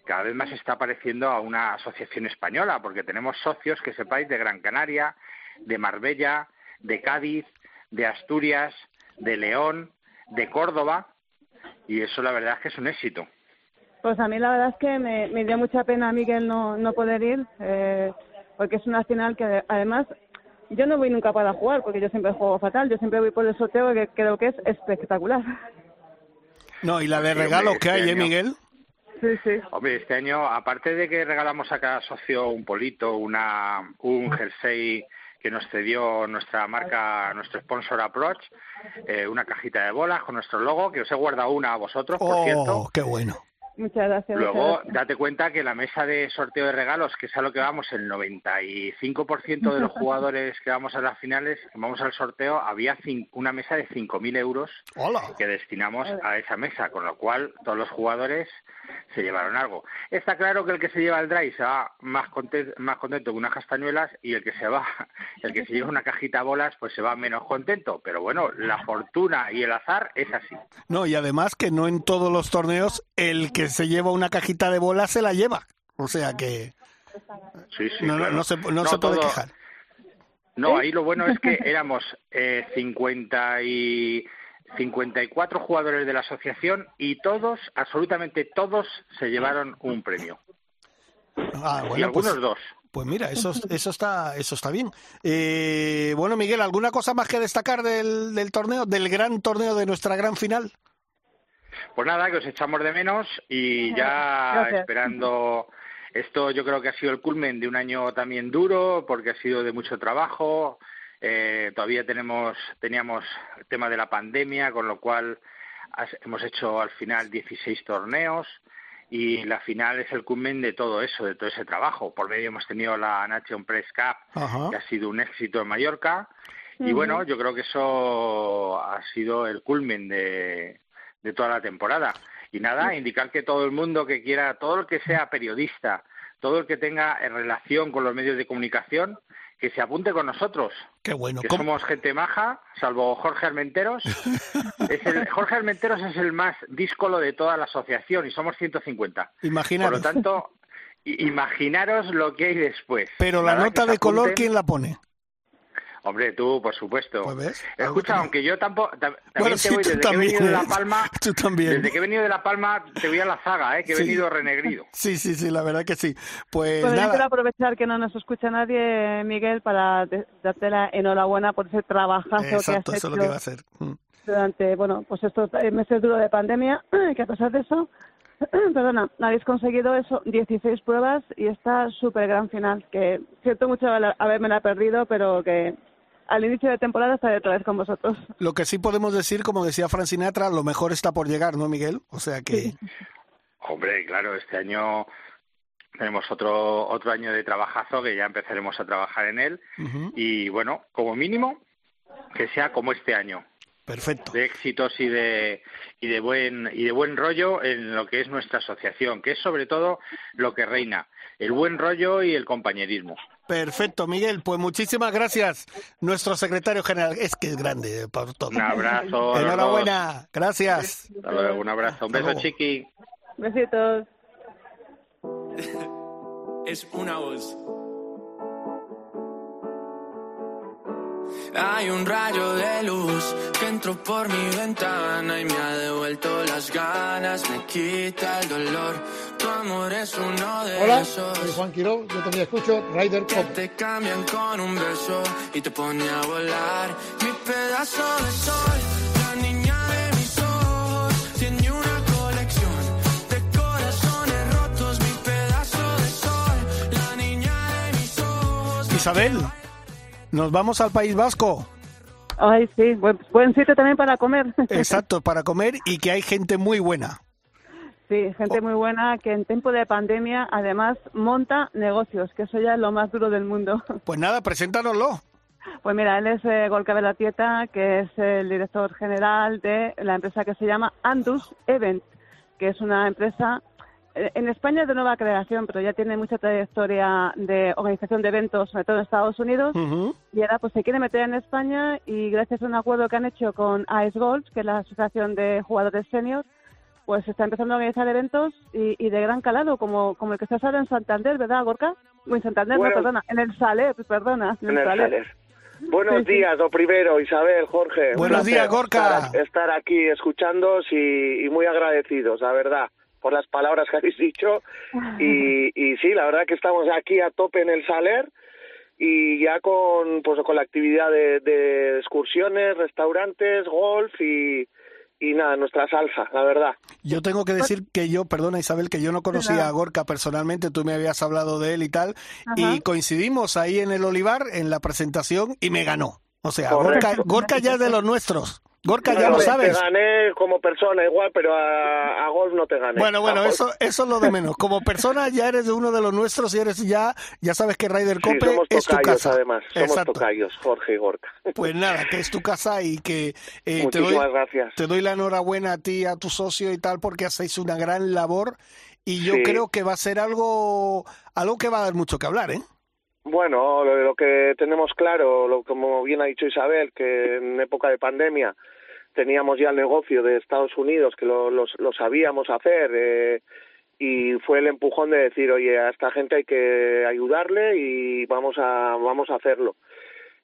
cada vez más está pareciendo a una asociación española, porque tenemos socios que sepáis de Gran Canaria, de Marbella, de Cádiz, de Asturias, de León, de Córdoba, y eso la verdad es que es un éxito. Pues a mí la verdad es que me, me dio mucha pena, Miguel, no, no poder ir, eh, porque es una final que además yo no voy nunca para jugar, porque yo siempre juego fatal, yo siempre voy por el sorteo que creo que es espectacular. No, y la de regalos que este hay, ¿eh, Miguel? Sí, sí. Hombre, este año, aparte de que regalamos a cada socio un polito, una, un jersey que nos cedió nuestra marca, nuestro sponsor Approach, eh, una cajita de bolas con nuestro logo, que os he guardado una a vosotros, por cierto. Oh, qué bueno. Muchas gracias. muchas Luego, gracias. date cuenta que la mesa de sorteo de regalos, que es a lo que vamos, el 95% de los jugadores que vamos a las finales, vamos al sorteo, había cin- una mesa de 5.000 euros Hola. que destinamos a esa mesa, con lo cual todos los jugadores se llevaron algo. Está claro que el que se lleva el drive se va más contento, más contento que unas castañuelas y el que se va, el que se lleva una cajita de bolas, pues se va menos contento. Pero bueno, la fortuna y el azar es así. No, y además que no en todos los torneos el que se lleva una cajita de bolas se la lleva. O sea que Sí, sí, no, no- claro. no se, no se puede todo- quejar. No, ahí lo bueno es que éramos eh, 50 y 54 jugadores de la asociación y todos, absolutamente todos, se llevaron un premio. Ah, y algunos pues, dos. pues mira, eso, eso está eso está bien. Eh, bueno, Miguel, ¿alguna cosa más que destacar del, del torneo, del gran torneo de nuestra gran final? Pues nada, que os echamos de menos y ya Gracias. esperando. Esto yo creo que ha sido el culmen de un año también duro, porque ha sido de mucho trabajo. Eh, todavía tenemos teníamos el tema de la pandemia, con lo cual has- hemos hecho al final 16 torneos y la final es el culmen de todo eso, de todo ese trabajo. Por medio hemos tenido la Nation Press Cup, Ajá. que ha sido un éxito en Mallorca. Y bueno, yo creo que eso ha sido el culmen de, de toda la temporada. Y nada, indicar que todo el mundo que quiera, todo el que sea periodista, todo el que tenga en relación con los medios de comunicación, que se apunte con nosotros, Qué bueno. que ¿Cómo- somos gente maja, salvo Jorge Armenteros. Es el, Jorge Armenteros es el más díscolo de toda la asociación y somos 150. Por Imaginaros. lo tanto, imaginaros lo que hay después. Pero la nota de color. ¿quién la pone? Hombre, tú, por supuesto. Pues ves, Escucha, aunque yo tampoco, ta- también Bueno, te sí, voy, tú desde que he también, venido de La ¿eh? Palma, Tú también. desde que he venido de La Palma, te voy a la zaga, ¿eh? que he Sí. venido renegrido. Sí, sí, sí, la verdad que sí. Pues Bueno, yo quiero nada, aprovechar que no nos escucha nadie, Miguel, para darte la enhorabuena por ese trabajazo exacto, que has eso es hecho lo que iba a hacer. Mm. durante, bueno, pues estos meses duros de pandemia, que a pesar de eso, perdona, habéis conseguido eso, 16 pruebas y esta súper gran final, que siento mucho haberme habérmela perdido, pero que al inicio de temporada estaré otra vez con vosotros. Lo que sí podemos decir, como decía Frank Sinatra, lo mejor está por llegar, ¿no, Miguel? O sea que Hombre, claro, este año tenemos otro otro año de trabajazo que ya empezaremos a trabajar en él y bueno, como mínimo que sea como este año. Perfecto. de éxitos y de y de buen y de buen rollo en lo que es nuestra asociación, que es sobre todo lo que reina, el buen rollo y el compañerismo. Perfecto, Miguel. Pues muchísimas gracias, nuestro secretario general. Es que es grande por todo. Un abrazo. Enhorabuena. Gracias. Hasta luego, un abrazo. Un beso, luego. chiqui. Besitos. es una voz. Hay un rayo de luz que entró por mi ventana y me ha devuelto las ganas, me quita el dolor. Tu amor es uno de Hola, esos soy Juan Quiró, yo también escucho Rider que Pop. te cambian con un beso y te pone a volar. Mi pedazo de sol, la niña de mis ojos, tiene una colección de corazones rotos. Mi pedazo de sol, la niña de mis ojos. Isabel, nos vamos al País Vasco. Ay, sí, buen, buen sitio también para comer. Exacto, para comer y que hay gente muy buena. Sí, gente muy buena que en tiempo de pandemia además monta negocios, que eso ya es lo más duro del mundo. Pues nada, preséntanoslo. Pues mira, él es eh, que es el director general de la empresa que se llama Andus Event, que es una empresa eh, en España es de nueva creación, pero ya tiene mucha trayectoria de organización de eventos, sobre todo en Estados Unidos. Y ahora pues se quiere meter en España y gracias a un acuerdo que han hecho con AES Golf, que es la Asociación de Jugadores Senior, pues está empezando a organizar eventos y, y de gran calado, como, como el que se hace ahora en Santander, ¿verdad, Gorka? En Santander, Bueno. no, perdona, en el Saler, perdona. En el Saler. Buenos Sí, sí. días, lo primero, Isabel, Jorge. Buenos días, Gorka. Estar, estar aquí escuchándos y, y muy agradecidos, la verdad, por las palabras que habéis dicho. Y, y sí, la verdad que estamos aquí a tope en el Saler y ya con, pues, con la actividad de, de excursiones, restaurantes, golf y, y nada, nuestra salsa, la verdad. Yo tengo que decir que yo, perdona Isabel, que yo no conocía a Gorka personalmente, tú me habías hablado de él y tal, y coincidimos ahí en el Olivar, en la presentación, y me ganó. O sea. Gorka, Gorka ya es de los nuestros. Gorka ya lo sabes. Te gané como persona igual, pero a, a golf no te gané. Bueno, bueno, eso, eso es lo de menos. Como persona ya eres de uno de los nuestros y eres ya, ya sabes que Ryder Sí, Cope somos es tu tocayos, casa. además. Somos Exacto. tocayos, Jorge y Gorka. Pues nada, que es tu casa y que eh, te, doy, gracias. te doy la enhorabuena a ti, a tu socio y tal, porque hacéis una gran labor y yo Sí. creo que va a ser algo, algo que va a dar mucho que hablar, ¿eh? Bueno, lo, lo que tenemos claro, lo, como bien ha dicho Isabel, que en época de pandemia teníamos ya el negocio de Estados Unidos, que lo, sabíamos hacer, eh, y fue el empujón de decir, oye, a esta gente hay que ayudarle y vamos a, vamos a hacerlo.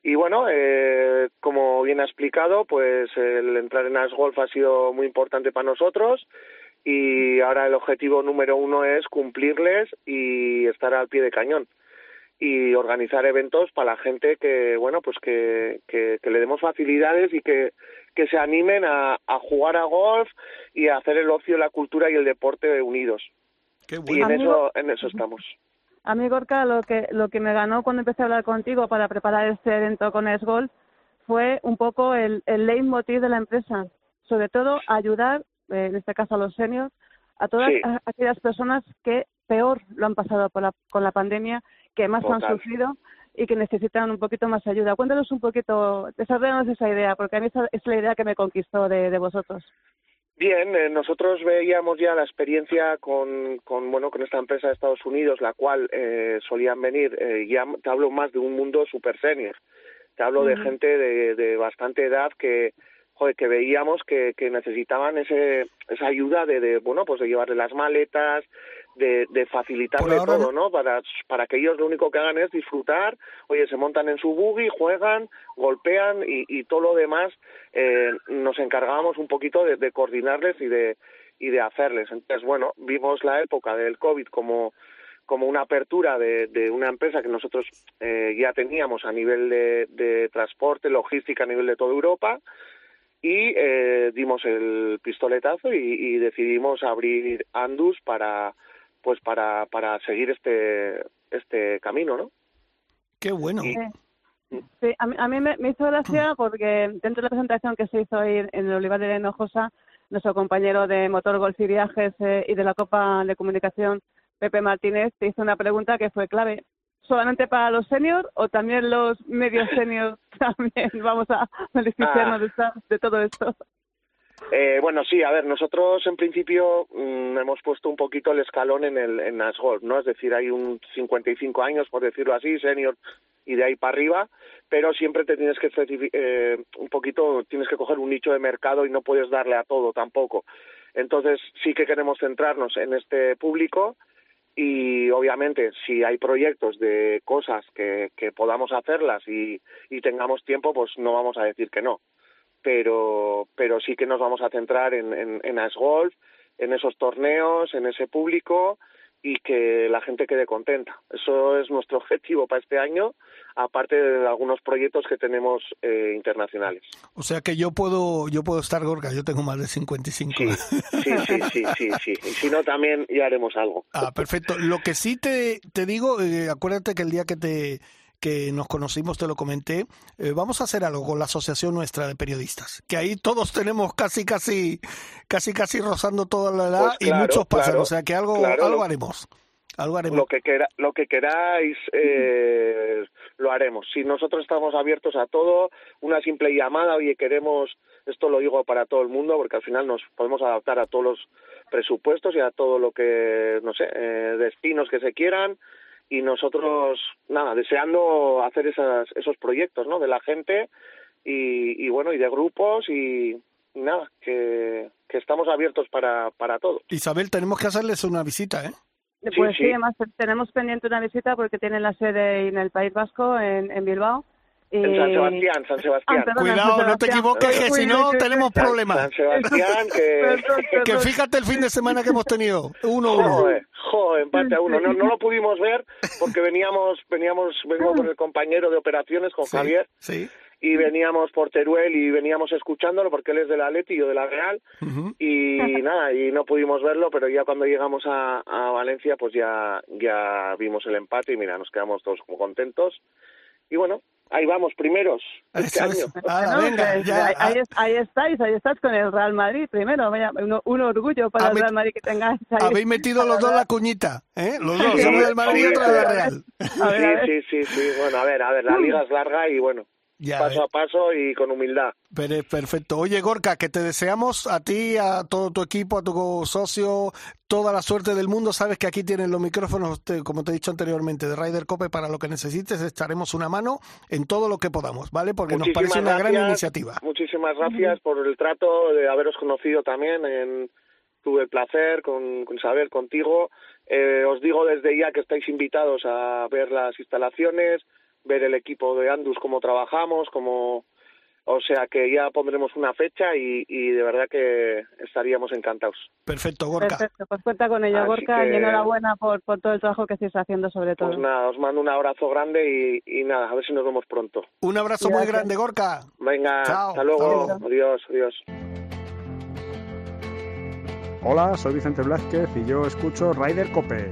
Y bueno, eh, como bien ha explicado, pues el entrar en As Golf ha sido muy importante para nosotros y ahora el objetivo número uno es cumplirles y estar al pie de cañón y organizar eventos para la gente que bueno pues que, que, que le demos facilidades y que, que se animen a, a jugar a golf y a hacer el ocio, la cultura y el deporte unidos. Qué Y en eso, en eso estamos. A mí, Gorka, lo que, lo que me ganó cuando empecé a hablar contigo para preparar este evento con Esgol fue un poco el, el leitmotiv de la empresa. Sobre todo, ayudar, eh, en este caso a los seniors, a todas Sí. aquellas personas que peor lo han pasado por la- con la pandemia, que más han sufrido y que necesitan un poquito más ayuda. Cuéntanos un poquito, desarrollanos esa idea, porque a mí esa es la idea que me conquistó de, de vosotros. Bien, eh, nosotros veíamos ya la experiencia con, con bueno con esta empresa de Estados Unidos, la cual eh, solían venir. eh, ya te hablo más de un mundo super senior. Te hablo de gente de, de bastante edad que joder, que veíamos que, que necesitaban ese esa ayuda de, de bueno pues de llevarle las maletas, de, de facilitarle ahora todo, ¿no? Para para que ellos lo único que hagan es disfrutar. Oye, se montan en su buggy, juegan, golpean y, y todo lo demás eh, nos encargábamos un poquito de, de coordinarles y de y de hacerles. Entonces, bueno, vimos la época del COVID como como una apertura de, de una empresa que nosotros eh, ya teníamos a nivel de, de transporte, logística a nivel de toda Europa y eh, dimos el pistoletazo y, y decidimos abrir Andus para pues para para seguir este este camino, ¿no? Qué bueno. Y- Sí, a mí, a mí me, me hizo gracia porque dentro de la presentación que se hizo hoy en el Olivar de Hinojosa, nuestro compañero de Motor Golf y Viajes eh, y de la Copa de Comunicación, Pepe Martínez, te hizo una pregunta que fue clave solamente para los seniors o también los medios seniors también vamos a beneficiarnos de, esta- de todo esto? Eh, bueno, sí, a ver, nosotros en principio mm, hemos puesto un poquito el escalón en el en las ¿no? Es decir, hay un 55 años, por decirlo así, senior, y de ahí para arriba, pero siempre te tienes que eh, un poquito, tienes que coger un nicho de mercado y no puedes darle a todo tampoco. Entonces sí que queremos centrarnos en este público y obviamente si hay proyectos de cosas que, que podamos hacerlas y, y tengamos tiempo, pues no vamos a decir que no pero pero sí que nos vamos a centrar en, en, en As Golf, en esos torneos, en ese público y que la gente quede contenta. Eso es nuestro objetivo para este año, aparte de algunos proyectos que tenemos eh, internacionales. O sea que yo puedo, yo puedo estar Gorka, yo tengo más de 55. Sí, sí, sí, sí, sí, sí. Y si no, también ya haremos algo. Ah, perfecto. Lo que sí te, te digo, eh, acuérdate que el día que te que nos conocimos, te lo comenté, eh, vamos a hacer algo con la asociación nuestra de periodistas, que ahí todos tenemos casi, casi, casi, casi rozando toda la edad Pues y muchos pasan, claro, o sea que algo, claro, algo haremos, algo haremos. Lo que, quera- lo que queráis eh, lo haremos. Si nosotros estamos abiertos a todo, una simple llamada, oye, queremos, esto lo digo para todo el mundo, porque al final nos podemos adaptar a todos los presupuestos y a todo lo que, no sé, eh, destinos que se quieran. Y nosotros, nada, deseando hacer esas, esos proyectos, ¿no? De la gente y, y bueno, y de grupos y, y nada, que, que estamos abiertos para, para todo. Isabel, tenemos que hacerles una visita, ¿eh? Pues sí, sí. además tenemos pendiente una visita porque tienen la sede en el País Vasco, en, en Bilbao. En San Sebastián, San Sebastián. Ah, perdona, Cuidado, San no te equivoques, que si no tenemos problemas. San Sebastián, que... Que fíjate el fin de semana que hemos tenido, uno uno. Joder, joder, empate a uno. No, no lo pudimos ver porque veníamos, veníamos, vengo con el compañero de operaciones, con Sí, Javier, Sí. y veníamos por Teruel y veníamos escuchándolo porque él es de la Leti y yo de la Real y nada, y no pudimos verlo, pero ya cuando llegamos a, a Valencia pues ya, ya vimos el empate y mira, nos quedamos todos como contentos y bueno, ahí vamos, primeros este año. Ala, Bueno, venga, pues, ya. ahí, es- ahí estáis, ahí estás con el Real Madrid primero. Vaya, un, un orgullo para el Real Madrid que tengáis ahí. Habéis metido los dos la cuñita, ¿eh? Los dos, Sí, uno del Madrid y otro de la Real. A ver, a ver. Sí, sí, sí, sí, bueno, a ver, a ver, la liga es larga y bueno, Ya, paso eh. a paso y con humildad. Pero- Perfecto. Oye, Gorka, que te deseamos a ti, a todo tu equipo, a tu socio, toda la suerte del mundo. Sabes que aquí tienen los micrófonos, te- como te he dicho anteriormente, de Ryder Cope para lo que necesites. Echaremos una mano en todo lo que podamos, ¿vale? Porque nos parece una gran iniciativa. Muchísimas gracias por el trato, de haberos conocido también. En, tuve el placer con, con Isabel, contigo. Eh, os digo desde ya que estáis invitados a ver las instalaciones, ver el equipo de Andus, cómo trabajamos, cómo... O sea que ya pondremos una fecha y, y de verdad que estaríamos encantados. Perfecto, Gorka. Perfecto, pues cuenta con ello, Así Gorka, y que- enhorabuena por, por todo el trabajo que estáis haciendo sobre todo. Pues nada, os mando un abrazo grande y, y nada, a ver si nos vemos pronto. Un abrazo muy Gracias. grande, Gorka. Venga, Chao, hasta luego. hasta luego. Adiós, adiós. Hola, soy Vicente Blázquez y yo escucho Ryder Cope.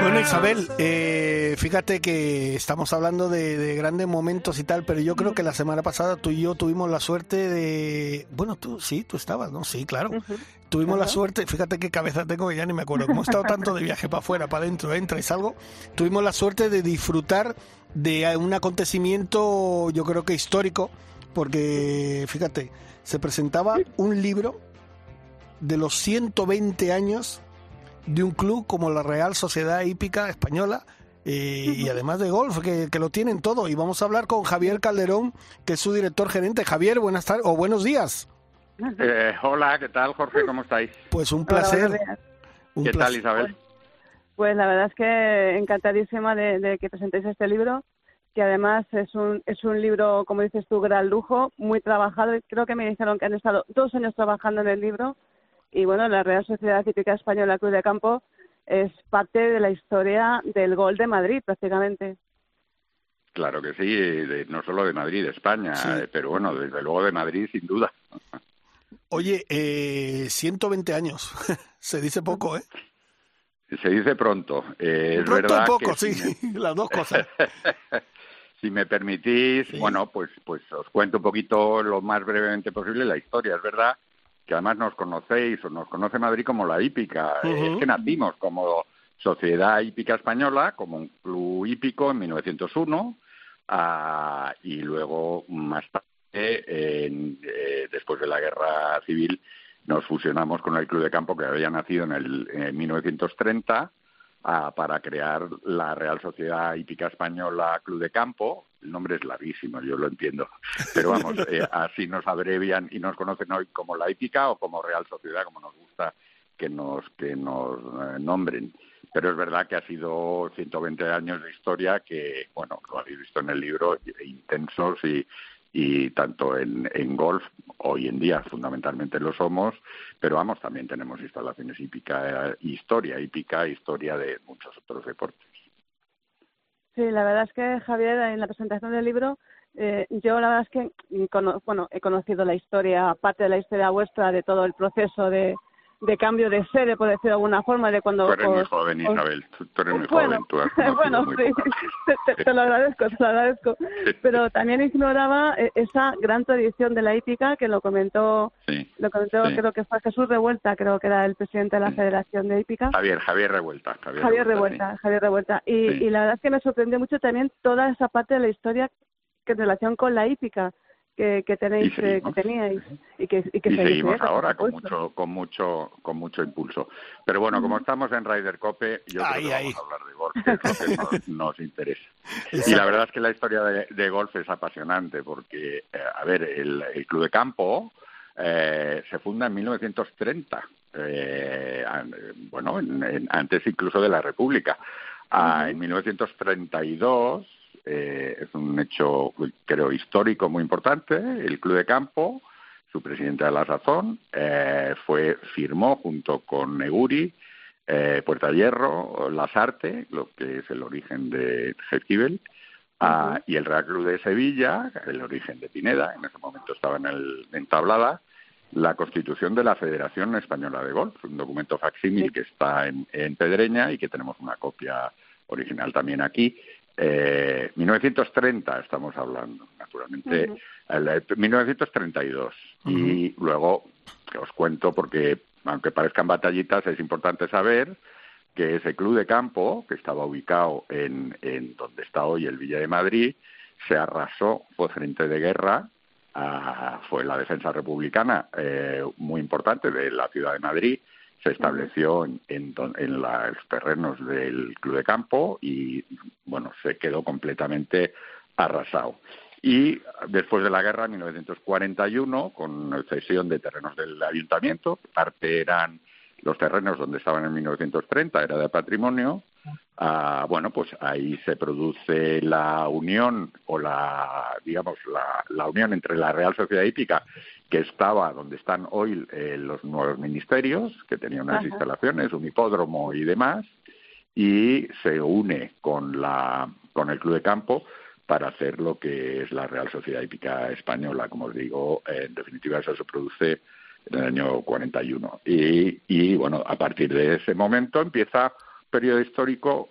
Bueno, Isabel, eh, fíjate que estamos hablando de, de grandes momentos y tal, pero yo creo que la semana pasada tú y yo tuvimos la suerte de... Bueno, tú sí, tú estabas, ¿no? Sí, claro. Tuvimos la suerte, fíjate qué cabeza tengo, que ya ni me acuerdo. Como he estado tanto de viaje para afuera, para adentro, entra y salgo, tuvimos la suerte de disfrutar de un acontecimiento, yo creo que histórico, porque, fíjate, se presentaba un libro de los 120 años de un club como la Real Sociedad Hípica Española eh, y además de golf, que, que lo tienen todo. Y vamos a hablar con Javier Calderón, que es su director gerente. Javier, buenas tardes o buenos días. Eh, hola, ¿qué tal, Jorge? ¿Cómo estáis? Pues un placer. un ¿Qué tal. Isabel? Pues la verdad es que encantadísima de, de que presentéis este libro, que además es un, es un libro, como dices tú, gran lujo, muy trabajado. Creo que me dijeron que han estado dos años trabajando en el libro. Y bueno, la Real Sociedad Cívica Española Cruz de Campo es parte de la historia del gol de Madrid, prácticamente. Claro que sí, de- no solo de Madrid, de España, eh, pero bueno, desde luego de Madrid, sin duda. Oye, eh, 120 años. Se dice poco, ¿eh? Se dice pronto. Eh, es Pronto y verdad poco, que sí, si me- las dos cosas. si me permitís, bueno, pues, pues os cuento un poquito lo más brevemente posible la historia. Es verdad que además nos conocéis o nos conoce Madrid como la hípica. Eh. Es que nacimos como Sociedad Hípica Española, como un club hípico en 1901 ah, y luego más tarde, en- eh, después de la Guerra Civil, nos fusionamos con el Club de Campo que había nacido en el en 1930 ah, para crear la Real Sociedad Hípica Española Club de Campo. El nombre es larguísimo, yo lo entiendo. Pero vamos, eh, así nos abrevian y nos conocen hoy como la hípica o como Real Sociedad, como nos gusta que nos, que nos eh, nombren. Pero es verdad que ha sido 120 años de historia que, bueno, lo habéis visto en el libro, intensos y, y tanto en, en golf, hoy en día fundamentalmente lo somos, pero vamos, también tenemos instalaciones hípica, historia hípica, historia de muchos otros deportes. Sí, la verdad es que Javier, en la presentación del libro, eh, yo la verdad es que bueno, he conocido la historia, parte de la historia vuestra de todo el proceso de, de cambio de sede, por decirlo de alguna forma, de cuando Tú eres muy os- joven, os- Isabel, tú, tú eres muy bueno, joven, tú has bueno, muy sí, te, te- lo agradezco, te lo agradezco. Pero también ignoraba eh, esa gran tradición de la hípica que lo comentó, Sí. lo comentó Sí. creo que fue Jesús Revuelta, creo que era el presidente de la Federación de Hípica. Javier, Javier Revuelta. Javier, Javier Revuelta, Revuelta, Javier Revuelta. Y, Sí. y la verdad es que me sorprendió mucho también toda esa parte de la historia que en relación con la hípica que, que tenéis, Y eh, que seguimos. teníais y que, y que seguimos ahora con mucho con mucho con mucho impulso. Pero bueno como estamos en Ryder Cope yo creo Ahí, que ahí. vamos a hablar de golf que es lo que nos, nos interesa. Y la verdad es que la historia de, de golf es apasionante porque eh, a ver el, el club de campo eh, se funda en 1930 eh, bueno en- en- antes incluso de la República. Ah, en 1932 eh, es un hecho, creo, histórico muy importante. El Club de Campo, su presidente de la sazón, eh, fue firmó junto con Neguri, eh, Puerta Hierro, Lasarte, lo que es el origen de Jesquibel, ah, y el Real Club de Sevilla, el origen de Pineda, en ese momento estaba en el, entablada, la constitución de la Federación Española de Golf, un documento facsímil que está en, en Pedreña y que tenemos una copia original también aquí. Eh, 1930 estamos hablando, naturalmente, el, eh, 1932. Y luego que os cuento, porque aunque parezcan batallitas, es importante saber que ese club de campo, que estaba ubicado en, en donde está hoy el Villa de Madrid, se arrasó, fue frente de guerra, ah, fue la defensa republicana eh, muy importante de la ciudad de Madrid, se estableció en, en, en los terrenos del club de campo y bueno se quedó completamente arrasado. Y después de la guerra en 1941 con cesión de terrenos del ayuntamiento parte eran los terrenos donde estaban en 1930 era de patrimonio ah, bueno pues ahí se produce la unión o la digamos la, la unión entre la Real Sociedad Hípica que estaba donde están hoy eh, los nuevos ministerios que tenían unas Ajá. instalaciones un hipódromo y demás y se une con la con el club de campo para hacer lo que es la Real Sociedad Hípica Española como os digo en definitiva eso se produce en el año 41 y, y bueno a partir de ese momento empieza un periodo histórico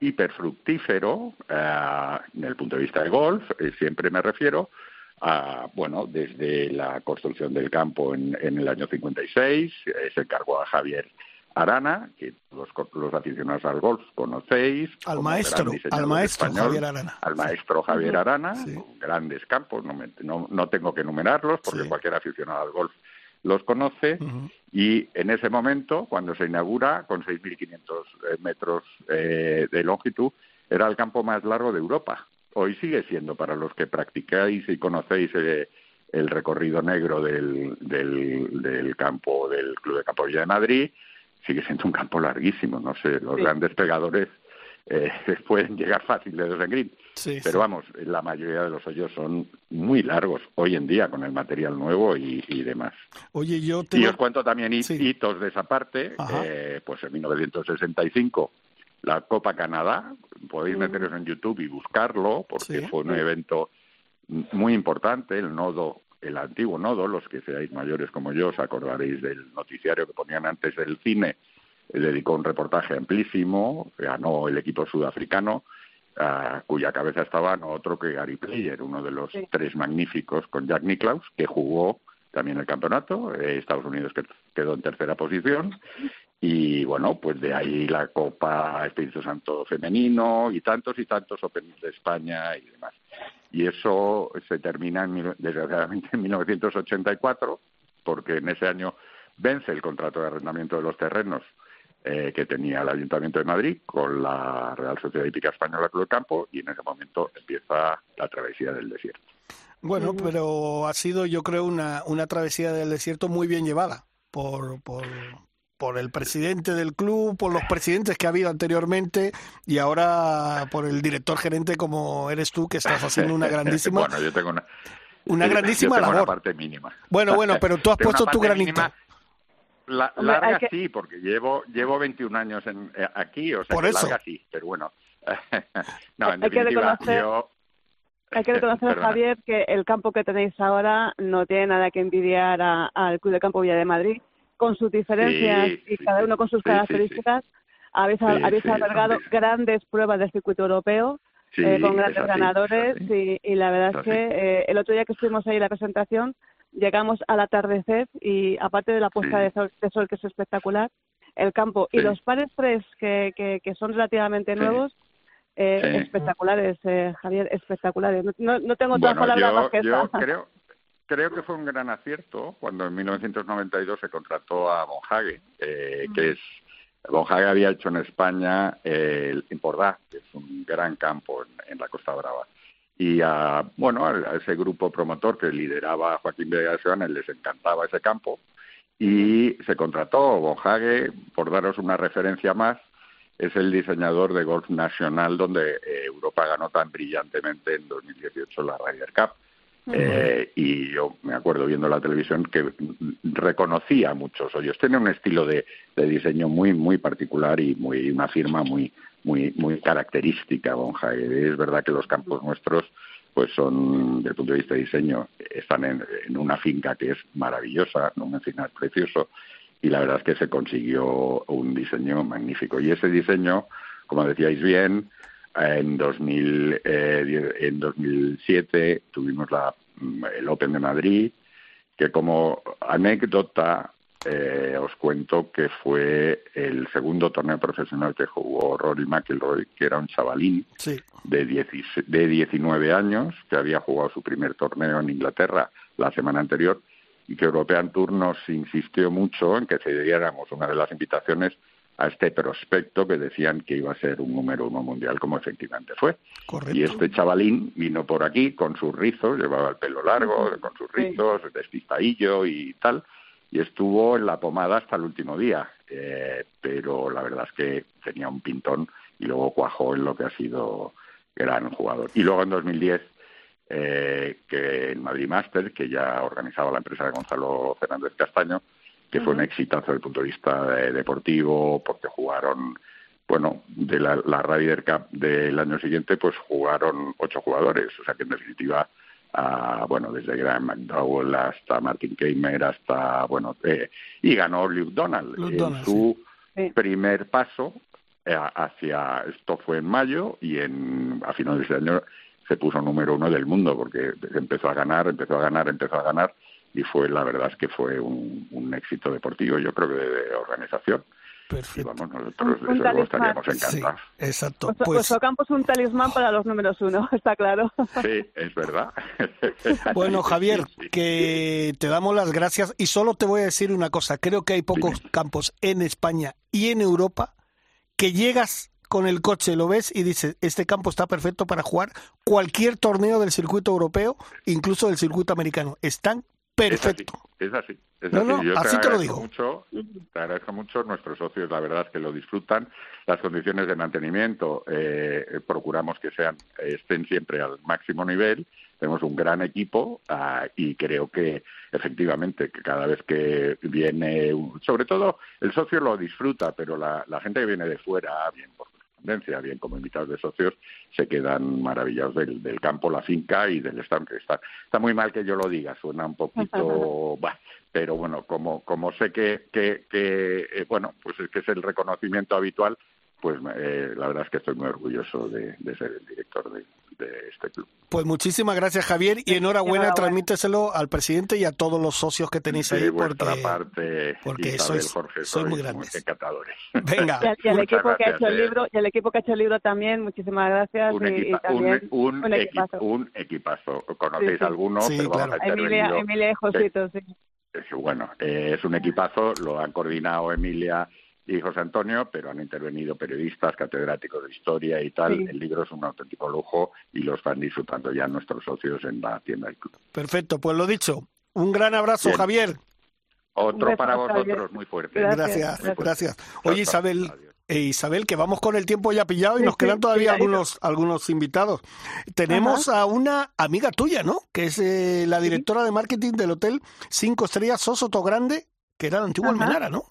hiperfructífero eh, desde el punto de vista del golf eh, siempre me refiero a, bueno, desde la construcción del campo en, en el año 56, eh, se encargó a Javier Arana, que los, los aficionados al golf conocéis. Al maestro, al maestro español, Javier Arana. Al maestro Javier. Arana, grandes campos, no, me- no, no tengo que enumerarlos porque cualquier aficionado al golf los conoce. Y en ese momento, cuando se inaugura, con 6.500 eh, metros eh, de longitud, era el campo más largo de Europa. Hoy sigue siendo, para los que practicáis y conocéis eh, el recorrido negro del, del, del campo del Club de Campo Villa de Madrid, sigue siendo un campo larguísimo. No sé, los Sí. grandes pegadores eh, pueden llegar fácil de dos en green. Sí, Pero sí. vamos, la mayoría de los hoyos son muy largos hoy en día con el material nuevo y, y demás. Oye, yo Y tengo... os cuento también hit- hitos de esa parte. Eh, pues en 1965, la Copa Canadá. Podéis meteros en YouTube y buscarlo, porque Sí. fue un evento muy importante, el nodo el antiguo nodo, los que seáis mayores como yo, os acordaréis del noticiario que ponían antes del cine, dedicó un reportaje amplísimo, ganó el equipo sudafricano, a cuya cabeza estaba no otro que Gary Player, uno de los tres magníficos con Jack Nicklaus, que jugó también el campeonato. eh, Estados Unidos que- quedó en tercera posición. Y bueno, pues de ahí la Copa Espíritu Santo femenino y tantos y tantos Open de España y demás. Y eso se termina, en, mil- desgraciadamente, en 1984, porque en ese año vence el contrato de arrendamiento de los terrenos eh, que tenía el Ayuntamiento de Madrid con la Real Sociedad Hípica Española Club de Campo y en ese momento empieza la travesía del desierto. Bueno, pero ha sido, yo creo, una, una travesía del desierto muy bien llevada por, por, por el presidente del club, por los presidentes que ha habido anteriormente y ahora por el director gerente como eres tú, que estás haciendo una grandísima, bueno, yo tengo una, una yo grandísima tengo labor. una parte mínima. Bueno, bueno, pero tú has Tengo puesto tu granito. mínima. La, Hombre, larga que- sí, porque llevo llevo 21 años en, eh, aquí, o sea, Por que eso. larga sí, pero bueno. no, en Hay que definitiva, reconocer- yo... Hay que reconocer, Perdona. Javier, que el campo que tenéis ahora no tiene nada que envidiar a- al Club de Campo Villa de Madrid, con sus diferencias Sí, y sí, cada uno con sus características. Habéis, habéis albergado grandes pruebas del circuito europeo eh, con es grandes así, ganadores y, y la verdad Es que eh, el otro día que estuvimos ahí en la presentación llegamos al atardecer y aparte de la puesta de, sol, de sol que es espectacular, el campo y los pares tres que, que, que son relativamente nuevos, eh, Sí. espectaculares, eh, Javier, espectaculares. No, no, tengo otras Bueno, palabras yo, más que yo esa. creo, creo que fue un gran acierto cuando en 1992 se contrató a Bonhague, eh, que es Bonhague había hecho en España eh, el que es un gran campo en, en la Costa Brava. Y a, bueno, a, ese grupo promotor que lideraba Joaquín Seoane les encantaba ese campo y se contrató Bonhague, por daros una referencia más, es el diseñador de golf nacional donde eh, Europa ganó tan brillantemente en 2018 la Ryder Cup. Eh, y yo me acuerdo viendo la televisión que reconocía muchos hoyos. Tiene un estilo de, diseño muy muy particular y muy una firma muy muy muy característica. Bonhague. Es verdad que los campos nuestros pues son desde el punto de vista de diseño están en, en una finca que es maravillosa, en un encinar precioso y la verdad es que se consiguió un diseño magnífico. Y ese diseño, como decíais bien, en, 2000, eh, en 2007 tuvimos la, mm, el Open de Madrid, que como anécdota eh, os cuento que fue el segundo torneo profesional que jugó Rory McIlroy, que era un chavalín Sí. de, 16 de 19 años, que había jugado su primer torneo en Inglaterra la semana anterior, y que European Tour nos insistió mucho en que cediéramos una de las invitaciones a este prospecto que decían que iba a ser un número uno mundial, como efectivamente fue. Correcto. Y este chavalín vino por aquí con sus rizos, llevaba el pelo largo, con sus rizos, despistadillo y tal, y estuvo en la pomada hasta el último día. Eh, pero la verdad es que tenía un pintón y luego cuajó en lo que ha sido gran jugador. Y luego en 2010, eh, que el Madrid Master, que ya organizaba la empresa de Gonzalo Fernández Castaño, que fue un exitazo desde el punto de vista eh, deportivo, porque jugaron, bueno, de la, la Ryder Cup del año siguiente, pues jugaron ocho jugadores, o sea que en definitiva, ah, bueno, desde Graham McDowell hasta Martin Keimer, hasta, bueno, eh, y ganó Luke Donald Luke en Donald, su Sí. primer paso eh, hacia, esto fue en mayo, y en, a finales de año se puso número uno del mundo, porque empezó a ganar, empezó a ganar, empezó a ganar, y fue la verdad es que fue un, un éxito deportivo, yo creo que de, de organización. Y Perfecto. vamos, nosotros Un- un desde luego talismán. estaríamos Sí, encantados. exacto. Pues, vuestro campo es un talismán para los números uno, está claro. Sí, es verdad. Bueno, Javier, sí, sí. que te damos las gracias y solo te voy a decir una cosa. Creo que hay pocos campos en España y en Europa que llegas con el coche, lo ves y dices, este campo está perfecto para jugar cualquier torneo del circuito europeo, incluso del circuito americano. Están perfectos. Es así. Es No, así. no, Yo así te lo agradezco digo. Mucho, te agradezco mucho. Nuestros socios, la verdad es que lo disfrutan. Las condiciones de mantenimiento eh, procuramos que sean estén siempre al máximo nivel. Tenemos un gran equipo ah, y creo que efectivamente que cada vez que viene, sobre todo el socio lo disfruta, pero la, la gente que viene de fuera, bien por bien como invitados de socios, se quedan maravillados del, del campo, la finca y del stand. Está, está muy mal que yo lo diga, suena un poquito... bah, pero bueno, como, como sé que, que, que eh, bueno, pues es que es el reconocimiento habitual, pues eh, la verdad es que estoy muy orgulloso de, de ser el director de, de este club. Pues muchísimas gracias, Javier, y enhorabuena, enhorabuena. transmíteselo al presidente y a todos los socios que tenéis ahí, de vuestra porque parte, porque Isabel, sois- Jorge, sois muy grandes. encantadores. Venga. Y al, equipo que ha hecho el eh. libro, y al equipo que ha hecho el libro también, muchísimas gracias. un, y, y equipa- también un, un, un equi- equipazo. un equipazo. Conocéis Sí, sí. alguno, Sí, pero vamos claro. a Emilia. Emilia y Josito, sí. Bueno, eh, es un equipazo, lo han coordinado Emilia y José Antonio, pero han intervenido periodistas, catedráticos de historia y tal. Sí. El libro es un auténtico lujo y lo están disfrutando ya nuestros socios en la tienda del club. Perfecto, pues lo dicho. Un gran abrazo, Bien. Javier. Otro para vosotros, muy fuerte. Gracias, Muy fuerte. gracias. Oye. Isabel, eh, Isabel, que vamos con el tiempo ya pillado y Sí, nos sí, quedan todavía algunos algunos invitados. Tenemos a una amiga tuya, ¿no? Que es eh, la directora de marketing del hotel Cinco Estrellas Sosoto Grande, que era la antigua Ajá. Almenara, ¿no?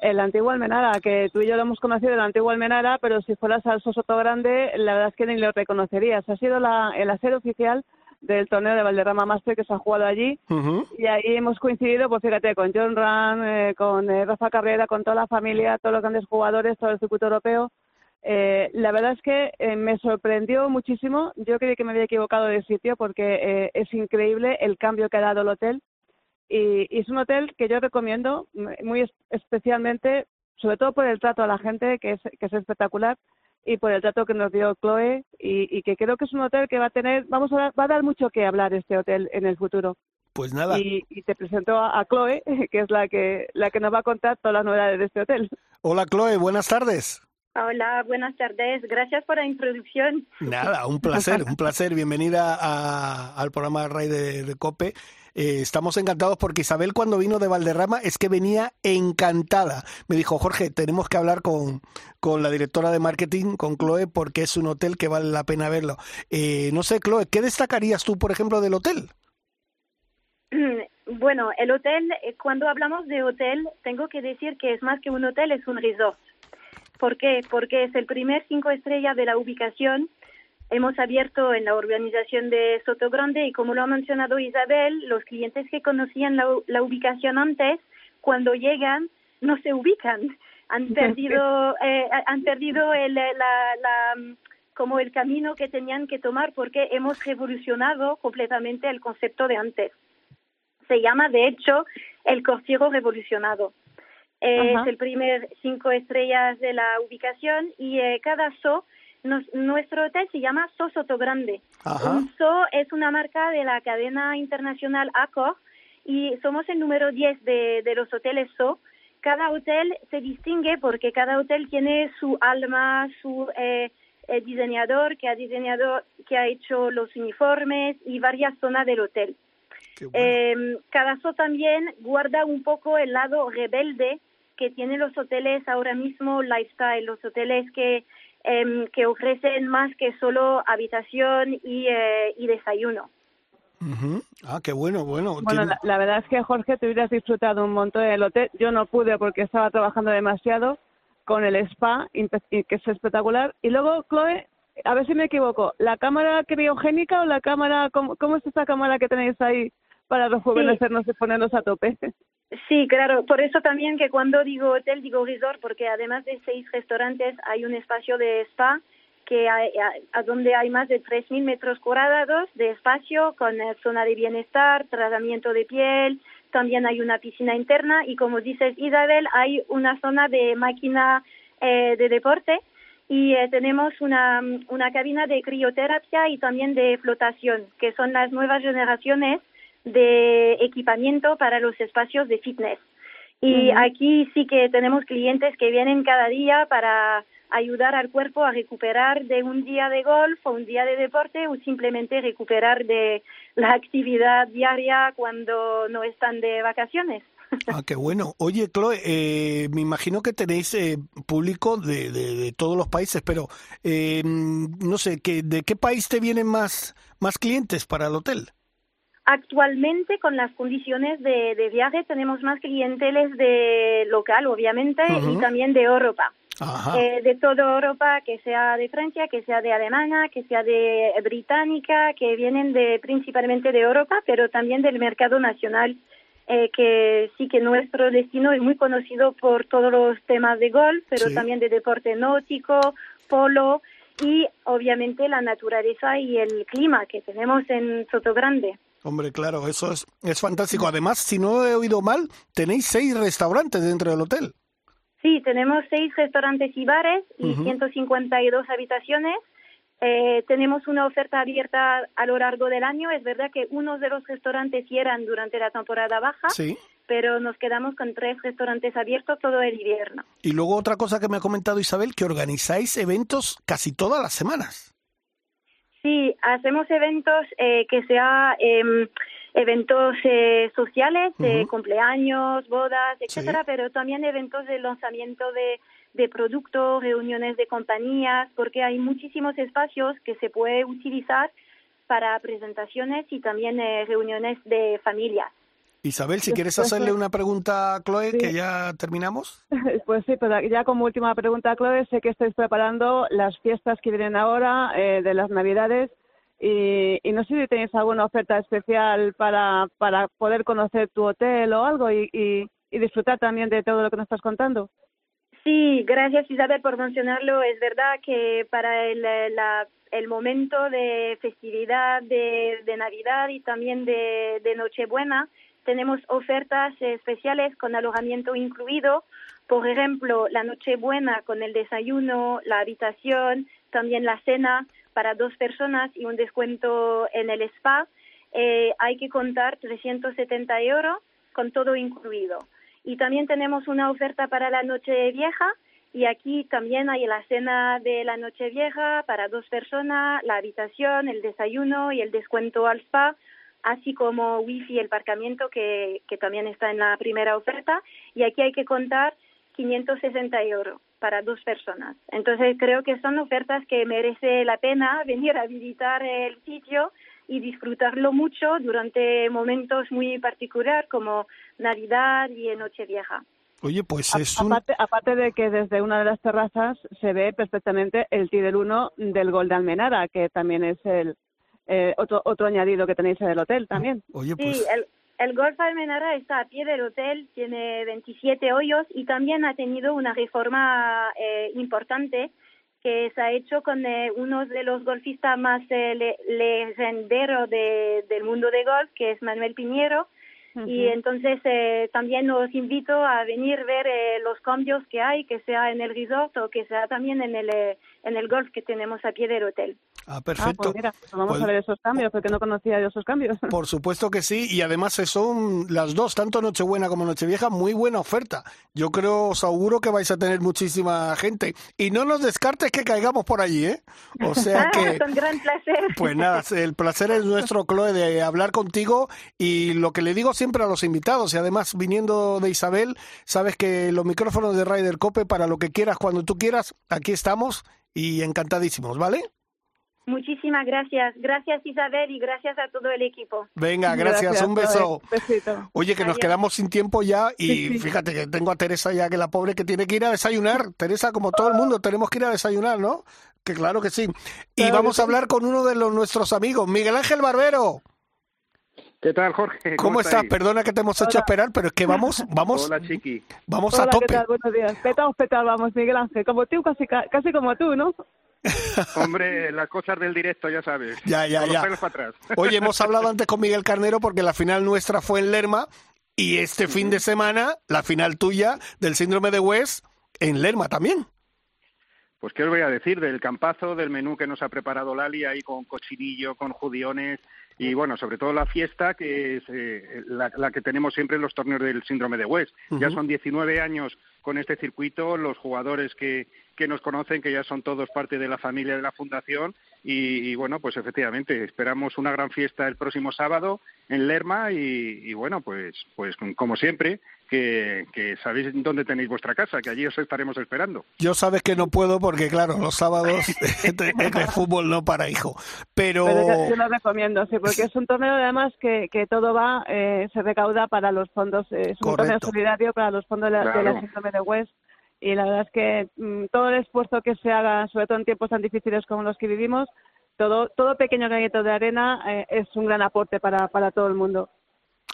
El antiguo Almenara, que tú y yo lo hemos conocido en el antiguo Almenara, pero si fueras al Sosoto Grande, la verdad es que ni lo reconocerías. Ha sido la, el hacer oficial del torneo de Valderrama Master que se ha jugado allí. Y ahí hemos coincidido, pues fíjate, con John Ran, eh, con eh, Rafa Carrera, con toda la familia, todos los grandes jugadores, todo el circuito europeo. Eh, la verdad es que eh, me sorprendió muchísimo. Yo creí que me había equivocado de sitio porque eh, es increíble el cambio que ha dado el hotel. Y, y es un hotel que yo recomiendo muy es- especialmente, sobre todo por el trato a la gente, que es, que es espectacular, y por el trato que nos dio Chloe, y, y que creo que es un hotel que va a tener, vamos a dar, va a dar mucho que hablar este hotel en el futuro. Pues nada. Y, y te presento a, a Chloe, que es la que, la que nos va a contar todas las novedades de este hotel. Hola, Chloe, buenas tardes. Hola, buenas tardes. Gracias por la introducción. Nada, un placer, un placer. Bienvenida a- al programa Ray de, de Cope. Eh, estamos encantados porque Isabel cuando vino de Valderrama es que venía encantada. Me dijo, Jorge, tenemos que hablar con, con la directora de marketing, con Chloe, porque es un hotel que vale la pena verlo. Eh, no sé, Chloe, ¿qué destacarías tú, por ejemplo, del hotel? Bueno, el hotel, eh, cuando hablamos de hotel, tengo que decir que es más que un hotel, es un resort. ¿Por qué? Porque es el primer cinco estrellas de la ubicación. Hemos abierto en la urbanización de Soto Grande y como lo ha mencionado Isabel, los clientes que conocían la, la ubicación antes, cuando llegan, no se ubican. Han perdido, eh, han perdido el, la, la, mm, como el camino que tenían que tomar porque hemos revolucionado completamente el concepto de antes. Se llama, de hecho, el cortijo revolucionado. Eh, es el primer cinco estrellas de la ubicación y eh, cada so, nos- nuestro hotel se llama So Soto Grande. Ajá. So es una marca de la cadena internacional Accor y somos el número 10 de, de los hoteles So. Cada hotel se distingue porque cada hotel tiene su alma, su eh, eh, diseñador que ha diseñado, que ha hecho los uniformes y varias zonas del hotel. Eh, cada so también guarda un poco el lado rebelde que tienen los hoteles ahora mismo, lifestyle, los hoteles que, em, que ofrecen más que solo habitación y, eh, y desayuno. Ujú. Ah, qué bueno, bueno. Bueno, tiene- la, la verdad es que Jorge, te hubieras disfrutado un montón del hotel. Yo no pude porque estaba trabajando demasiado con el spa, que es espectacular. Y luego, Chloe, a ver si me equivoco, ¿la cámara criogénica o la cámara, cómo, cómo es esta cámara que tenéis ahí para rejuvenecernos y ponernos a tope? Sí, claro. Por eso también que cuando digo hotel, digo resort, porque además de seis restaurantes hay un espacio de spa que hay, a, donde hay más de 3.000 metros cuadrados de espacio con eh, zona de bienestar, tratamiento de piel, también hay una piscina interna y como dices Isabel, hay una zona de máquina eh, de deporte y eh, tenemos una, una cabina de crioterapia y también de flotación, que son las nuevas generaciones de equipamiento para los espacios de fitness. Y aquí sí que tenemos clientes que vienen cada día para ayudar al cuerpo a recuperar de un día de golf o un día de deporte o simplemente recuperar de la actividad diaria cuando no están de vacaciones. Ah, qué bueno. Oye, Chloe, eh, me imagino que tenéis eh, público de, de- de todos los países, pero eh, no sé, ¿qué, ¿de qué país te vienen más, más clientes para el hotel? Actualmente, con las condiciones de, de viaje, tenemos más clienteles de local, obviamente, y también de Europa. Eh, de toda Europa, que sea de Francia, que sea de Alemania, que sea de Británica, que vienen de principalmente de Europa, pero también del mercado nacional, eh, que sí que nuestro destino es muy conocido por todos los temas de golf, pero Sí. también de deporte náutico, polo y obviamente la naturaleza y el clima que tenemos en Soto Grande. Hombre, claro, eso es, es fantástico. Además, si no he oído mal, tenéis seis restaurantes dentro del hotel. Sí, tenemos seis restaurantes y bares y Ujú. 152 habitaciones. Eh, tenemos una oferta abierta a lo largo del año. Es verdad que unos de los restaurantes cierran durante la temporada baja, Sí. pero nos quedamos con tres restaurantes abiertos todo el invierno. Y luego otra cosa que me ha comentado Isabel, que organizáis eventos casi todas las semanas. Sí, hacemos eventos eh, que sea em, eventos eh, sociales, de Ujú. cumpleaños, bodas, Sí. etcétera, pero también eventos de lanzamiento de, de productos, reuniones de compañías, porque hay muchísimos espacios que se puede utilizar para presentaciones y también eh, reuniones de familias. Isabel, si Pues- quieres pues- hacerle una pregunta a Chloe, Sí. que ya terminamos. Pues sí, pero ya como última pregunta, Chloe, sé que estáis preparando las fiestas que vienen ahora, eh, de las Navidades, y, y no sé si tenéis alguna oferta especial para, para poder conocer tu hotel o algo y, y, y disfrutar también de todo lo que nos estás contando. Sí, gracias Isabel por mencionarlo. Es verdad que para el, la- el momento de festividad de, de Navidad y también de, de Nochebuena tenemos ofertas especiales con alojamiento incluido. Por ejemplo, la Nochebuena con el desayuno, la habitación, también la cena para dos personas y un descuento en el spa. Eh, hay que contar 370 euros con todo incluido. Y también tenemos una oferta para la noche vieja y aquí también hay la cena de la noche vieja para dos personas, la habitación, el desayuno y el descuento al spa, así como wifi y el aparcamiento que, que también está en la primera oferta. Y aquí hay que contar 560 euros para dos personas. Entonces creo que son ofertas que merece la pena venir a visitar el sitio y disfrutarlo mucho durante momentos muy particular como Navidad y Nochevieja. Oye, pues A- es un... aparte, aparte de que desde una de las terrazas se ve perfectamente el Tidal 1 del Gol de Almenara, que también es el eh, otro, otro añadido que tenéis en el hotel también. Oye, Sí, pues... el, el Golf Almenara está a pie del hotel, tiene 27 hoyos y también ha tenido una reforma eh, importante que se ha hecho con eh, uno de los golfistas más eh, le- legenderos de, del mundo de golf, que es Manuel Piñero. Y entonces eh, también os invito a venir a ver eh, los cambios que hay, que sea en el resort o que sea también en el, eh, en el golf que tenemos a pie del hotel. Ah, Ah, perfecto. pues mira, pues vamos Pues- a ver esos cambios, porque no conocía yo esos cambios. Por supuesto que sí, y además son las dos, tanto Nochebuena como Nochevieja, muy buena oferta. Yo creo, os auguro que vais a tener muchísima gente. Y no nos descartes que caigamos por allí, ¿eh? O sea Ah, que, con gran placer. pues nada, el placer es nuestro, Chloe, de hablar contigo. Y lo que le digo siempre a los invitados, y además viniendo de Isabel, sabes que los micrófonos de Ryder Cope, para lo que quieras, cuando tú quieras, aquí estamos y encantadísimos, ¿vale? Muchísimas gracias. Gracias Isabel y gracias a todo el equipo. Venga, gracias, un beso. Besito. Oye, que nos quedamos sin tiempo ya y Sí, sí. fíjate que tengo a Teresa ya, que la pobre que tiene que ir a desayunar. Teresa, como todo el mundo, tenemos que ir a desayunar, ¿no? Que claro que sí. Y Claro vamos a hablar con uno de los, nuestros amigos, Miguel Ángel Barbero. ¿Qué tal, Jorge? ¿Cómo, estás? Perdona que te hemos hecho Hola. esperar, pero es que vamos, vamos, Hola, Chiqui. vamos Hola, a ¿qué tope. tal? Buenos días. Petaos, petaos, vamos, Miguel Ángel. Como tú, casi, casi como tú, ¿no? Hombre, las cosas del directo, ya sabes. Ya, ya, ya. para atrás. Oye, hemos hablado antes con Miguel Carnero porque la final nuestra fue en Lerma y este fin de semana la final tuya del síndrome de West en Lerma también. Pues qué os voy a decir del campazo, del menú que nos ha preparado Lali ahí con cochinillo, con judiones y bueno, sobre todo la fiesta que es eh, la, la que tenemos siempre en los torneos del síndrome de West. Ya son 19 años con este circuito, los jugadores que, que nos conocen, que ya son todos parte de la familia de la fundación y, y, bueno, pues efectivamente esperamos una gran fiesta el próximo sábado en Lerma y, y bueno, pues pues como siempre que, que sabéis dónde tenéis vuestra casa, que allí os estaremos esperando. Yo sabes que no puedo porque, claro, los sábados de, fútbol no para, hijo. Pero, Pero yo, yo lo recomiendo, sí, porque es un torneo además que, que todo va, eh, se recauda para los fondos, eh, es un torneo solidario para los fondos de la, de la Claro. síndrome de West y la verdad es que mm, todo el esfuerzo que se haga, sobre todo en tiempos tan difíciles como los que vivimos, todo, todo pequeño granito de arena eh, es un gran aporte para, para todo el mundo.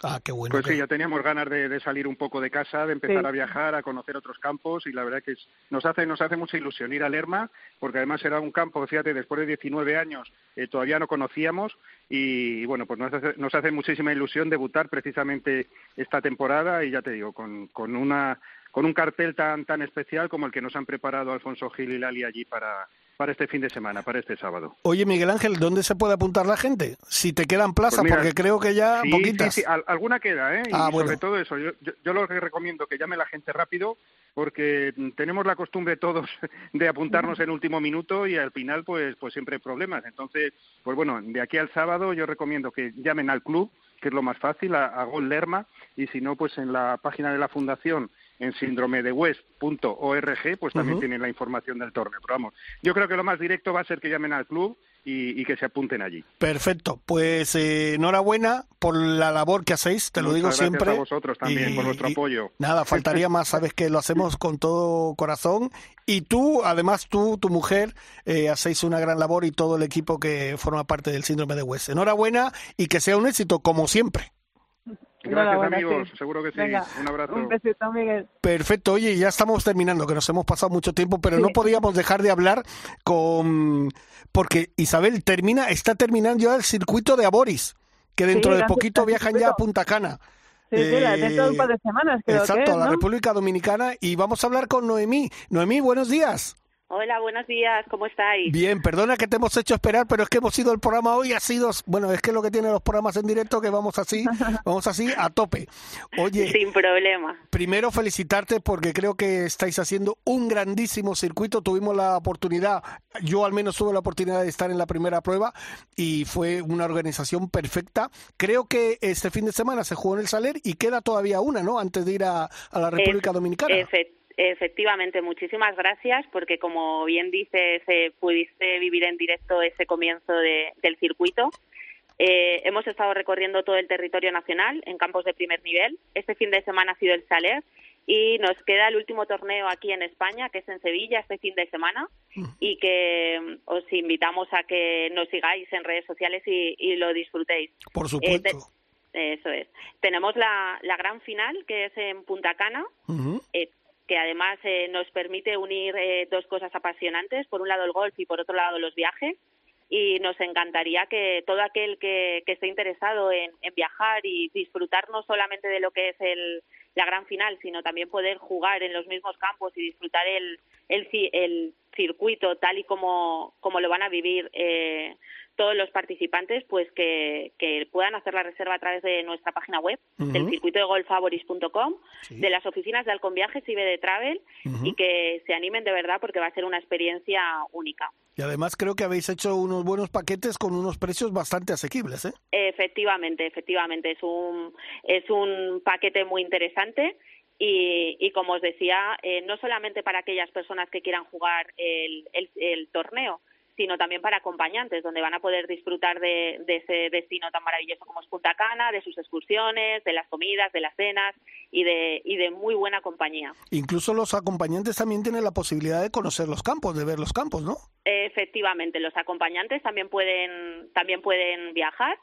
Ah, qué bueno. Pues que- sí, ya teníamos ganas de, de salir un poco de casa, de empezar Sí. a viajar, a conocer otros campos y la verdad que es- nos hace nos hace mucha ilusión ir a Lerma porque además era un campo, fíjate, después de 19 años eh, todavía no conocíamos y, bueno, pues nos hace, nos hace muchísima ilusión debutar precisamente esta temporada y ya te digo, con, con una con un cartel tan tan especial como el que nos han preparado Alfonso Gil y Lali allí para para este fin de semana, para este sábado. Oye, Miguel Ángel, ¿dónde se puede apuntar la gente? Si te quedan plazas, Pues porque creo que ya sí, poquitas. Sí, sí, al- alguna queda, ¿eh? Ah, y sobre bueno. todo eso, yo, yo, yo lo que recomiendo que llame la gente rápido porque tenemos la costumbre todos de apuntarnos en último minuto y al final pues pues siempre hay problemas. Entonces, pues bueno, de aquí al sábado yo recomiendo que llamen al club, que es lo más fácil, a, a Gol Lerma, y si no, pues en la página de la fundación en síndromedewest.org, pues también tienen la información del torneo. Pero vamos, yo creo que lo más directo va a ser que llamen al club y, y que se apunten allí. Perfecto, pues eh, enhorabuena por la labor que hacéis, te lo digo gracias siempre. a vosotros también por vuestro apoyo. Nada, faltaría más, sabes que lo hacemos con todo corazón. Y tú, además tú, tu mujer, eh, hacéis una gran labor y todo el equipo que forma parte del síndrome de West. Enhorabuena y que sea un éxito, como siempre. Gracias amigos, sí. seguro que sí. Venga, un abrazo. Un besito, Miguel. Perfecto, oye, ya estamos terminando, que nos hemos pasado mucho tiempo, pero no podíamos dejar de hablar con... Porque Isabel termina, está terminando ya el circuito de Aboris, que dentro Sí, de poquito viajan ya a. Punta Cana. Sí, sí, la- dentro de un Eh, par de semanas creo Exacto, que a la. República Dominicana y vamos a hablar con Noemí. Noemí, buenos días. Hola, buenos días, ¿cómo estáis? Bien, perdona que te hemos hecho esperar, pero es que hemos ido el programa hoy, ha sido, bueno, es que lo que tienen los programas en directo que vamos así, vamos así a tope. Oye, Sin problema. primero felicitarte porque creo que estáis haciendo un grandísimo circuito. Tuvimos la oportunidad, yo al menos tuve la oportunidad de estar en la primera prueba y fue una organización perfecta. Creo que este fin de semana se jugó en el Saler y queda todavía una, ¿no? Antes de ir a, a la República Dominicana. Efectivamente, muchísimas gracias porque como bien dices, eh, pudiste vivir en directo ese comienzo de- del circuito. Eh, hemos estado recorriendo todo el territorio nacional en campos de primer nivel. Este fin de semana ha sido el Saler y nos queda el último torneo aquí en España, que es en Sevilla este fin de semana y que mm, os invitamos a que nos sigáis en redes sociales y, y lo disfrutéis. Por Eh, supuesto. te- eso es. Tenemos la, la gran final, que es en Punta Cana, eh, que además eh, nos permite unir eh, dos cosas apasionantes, por un lado el golf y por otro lado los viajes. Y nos encantaría que todo aquel que, que esté interesado en, en viajar y disfrutar no solamente de lo que es el, la gran final, sino también poder jugar en los mismos campos y disfrutar el, el, el circuito tal y como, como lo van a vivir eh, todos los participantes, pues que, que puedan hacer la reserva a través de nuestra página web, del Ujú. circuito de golfavoris.com, de las oficinas de Alcon Viajes y de Travel, y que se animen de verdad porque va a ser una experiencia única. Y además creo que habéis hecho unos buenos paquetes con unos precios bastante asequibles, ¿eh? Efectivamente, efectivamente, es un, es un paquete muy interesante. Y, y como os decía, eh, no solamente para aquellas personas que quieran jugar el, el, el torneo, sino también para acompañantes, donde van a poder disfrutar de, de ese destino tan maravilloso como es Punta Cana, de sus excursiones, de las comidas, de las cenas y de, y de muy buena compañía. Incluso los acompañantes también tienen la posibilidad de conocer los campos, de ver los campos, ¿no? Efectivamente, los acompañantes también pueden también pueden viajar,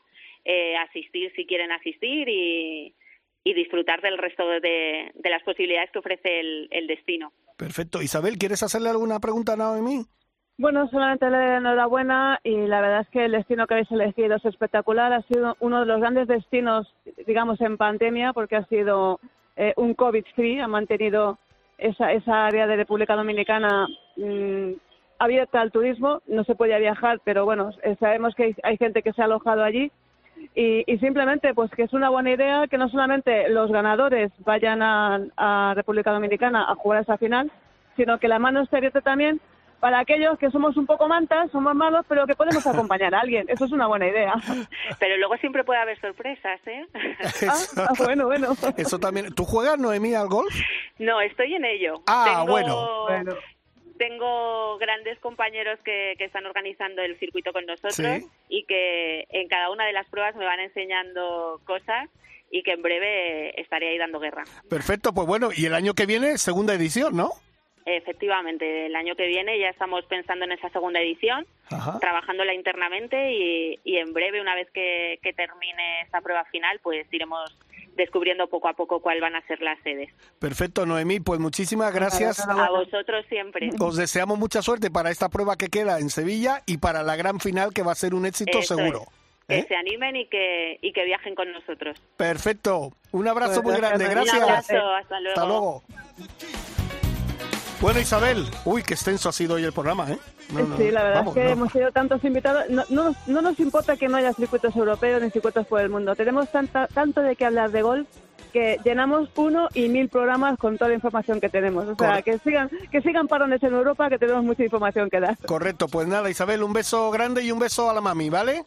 eh, asistir si quieren asistir y, y disfrutar del resto de, de las posibilidades que ofrece el, el destino. Perfecto. Isabel, ¿quieres hacerle alguna pregunta a Noemí? Bueno, solamente le enhorabuena y la verdad es que el destino que habéis elegido es espectacular. Ha sido uno de los grandes destinos, digamos, en pandemia, porque ha sido eh, un COVID-free, ha mantenido esa, esa área de República Dominicana mm, abierta al turismo. No se podía viajar, pero bueno, eh, sabemos que hay, hay gente que se ha alojado allí. Y, y simplemente, pues que es una buena idea que no solamente los ganadores vayan a, a República Dominicana a jugar esa final, sino que la mano esté abierta también para aquellos que somos un poco mantas, somos malos, pero que podemos acompañar a alguien. Eso es una buena idea. Pero luego siempre puede haber sorpresas, ¿eh? Ah, bueno, bueno. Eso también. ¿Tú juegas, Noemí, al golf? No, estoy en ello. Ah, Tengo- bueno. Tengo grandes compañeros que, que están organizando el circuito con nosotros Sí. y que en cada una de las pruebas me van enseñando cosas y que en breve estaré ahí dando guerra. Perfecto, pues bueno, y el año que viene, segunda edición, ¿no? Efectivamente, el año que viene ya estamos pensando en esa segunda edición, Ajá. trabajándola internamente y, y en breve, una vez que, que termine esta prueba final, pues iremos descubriendo poco a poco cuál van a ser las sedes. Perfecto, Noemí, pues muchísimas gracias. A vosotros siempre. Os deseamos mucha suerte para esta prueba que queda en Sevilla y para la gran final que va a ser un éxito Eso seguro. es. Que ¿eh? se animen y que, y que viajen con nosotros. Perfecto. Un abrazo muy Pues grande. gracias, Gracias. Un abrazo, hasta luego. Hasta luego. Bueno, Isabel. Uy, qué extenso ha sido hoy el programa, ¿eh? No, no, Sí, la verdad vamos, es que no. hemos tenido tantos invitados. No, no, nos- no nos importa que no haya circuitos europeos ni circuitos por el mundo. Tenemos tanta, tanto de qué hablar de golf que llenamos uno y mil programas con toda la información que tenemos. O sea, Correcto. que sigan, que sigan parones en Europa, que tenemos mucha información que dar. Correcto, pues nada, Isabel, un beso grande y un beso a la mami, ¿vale?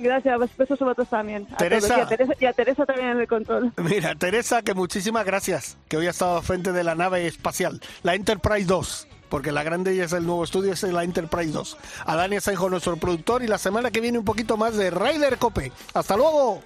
Gracias, besos a vosotros también. A Teresa. Y a Teresa. Y a Teresa también en el control. Mira, Teresa, que muchísimas gracias, que hoy ha estado frente de la nave espacial, la Enterprise 2, porque la grande ya es el nuevo estudio, es la Enterprise 2. A Dani Asenjo, nuestro productor, y la semana que viene un poquito más de Ryder Cope. ¡Hasta luego!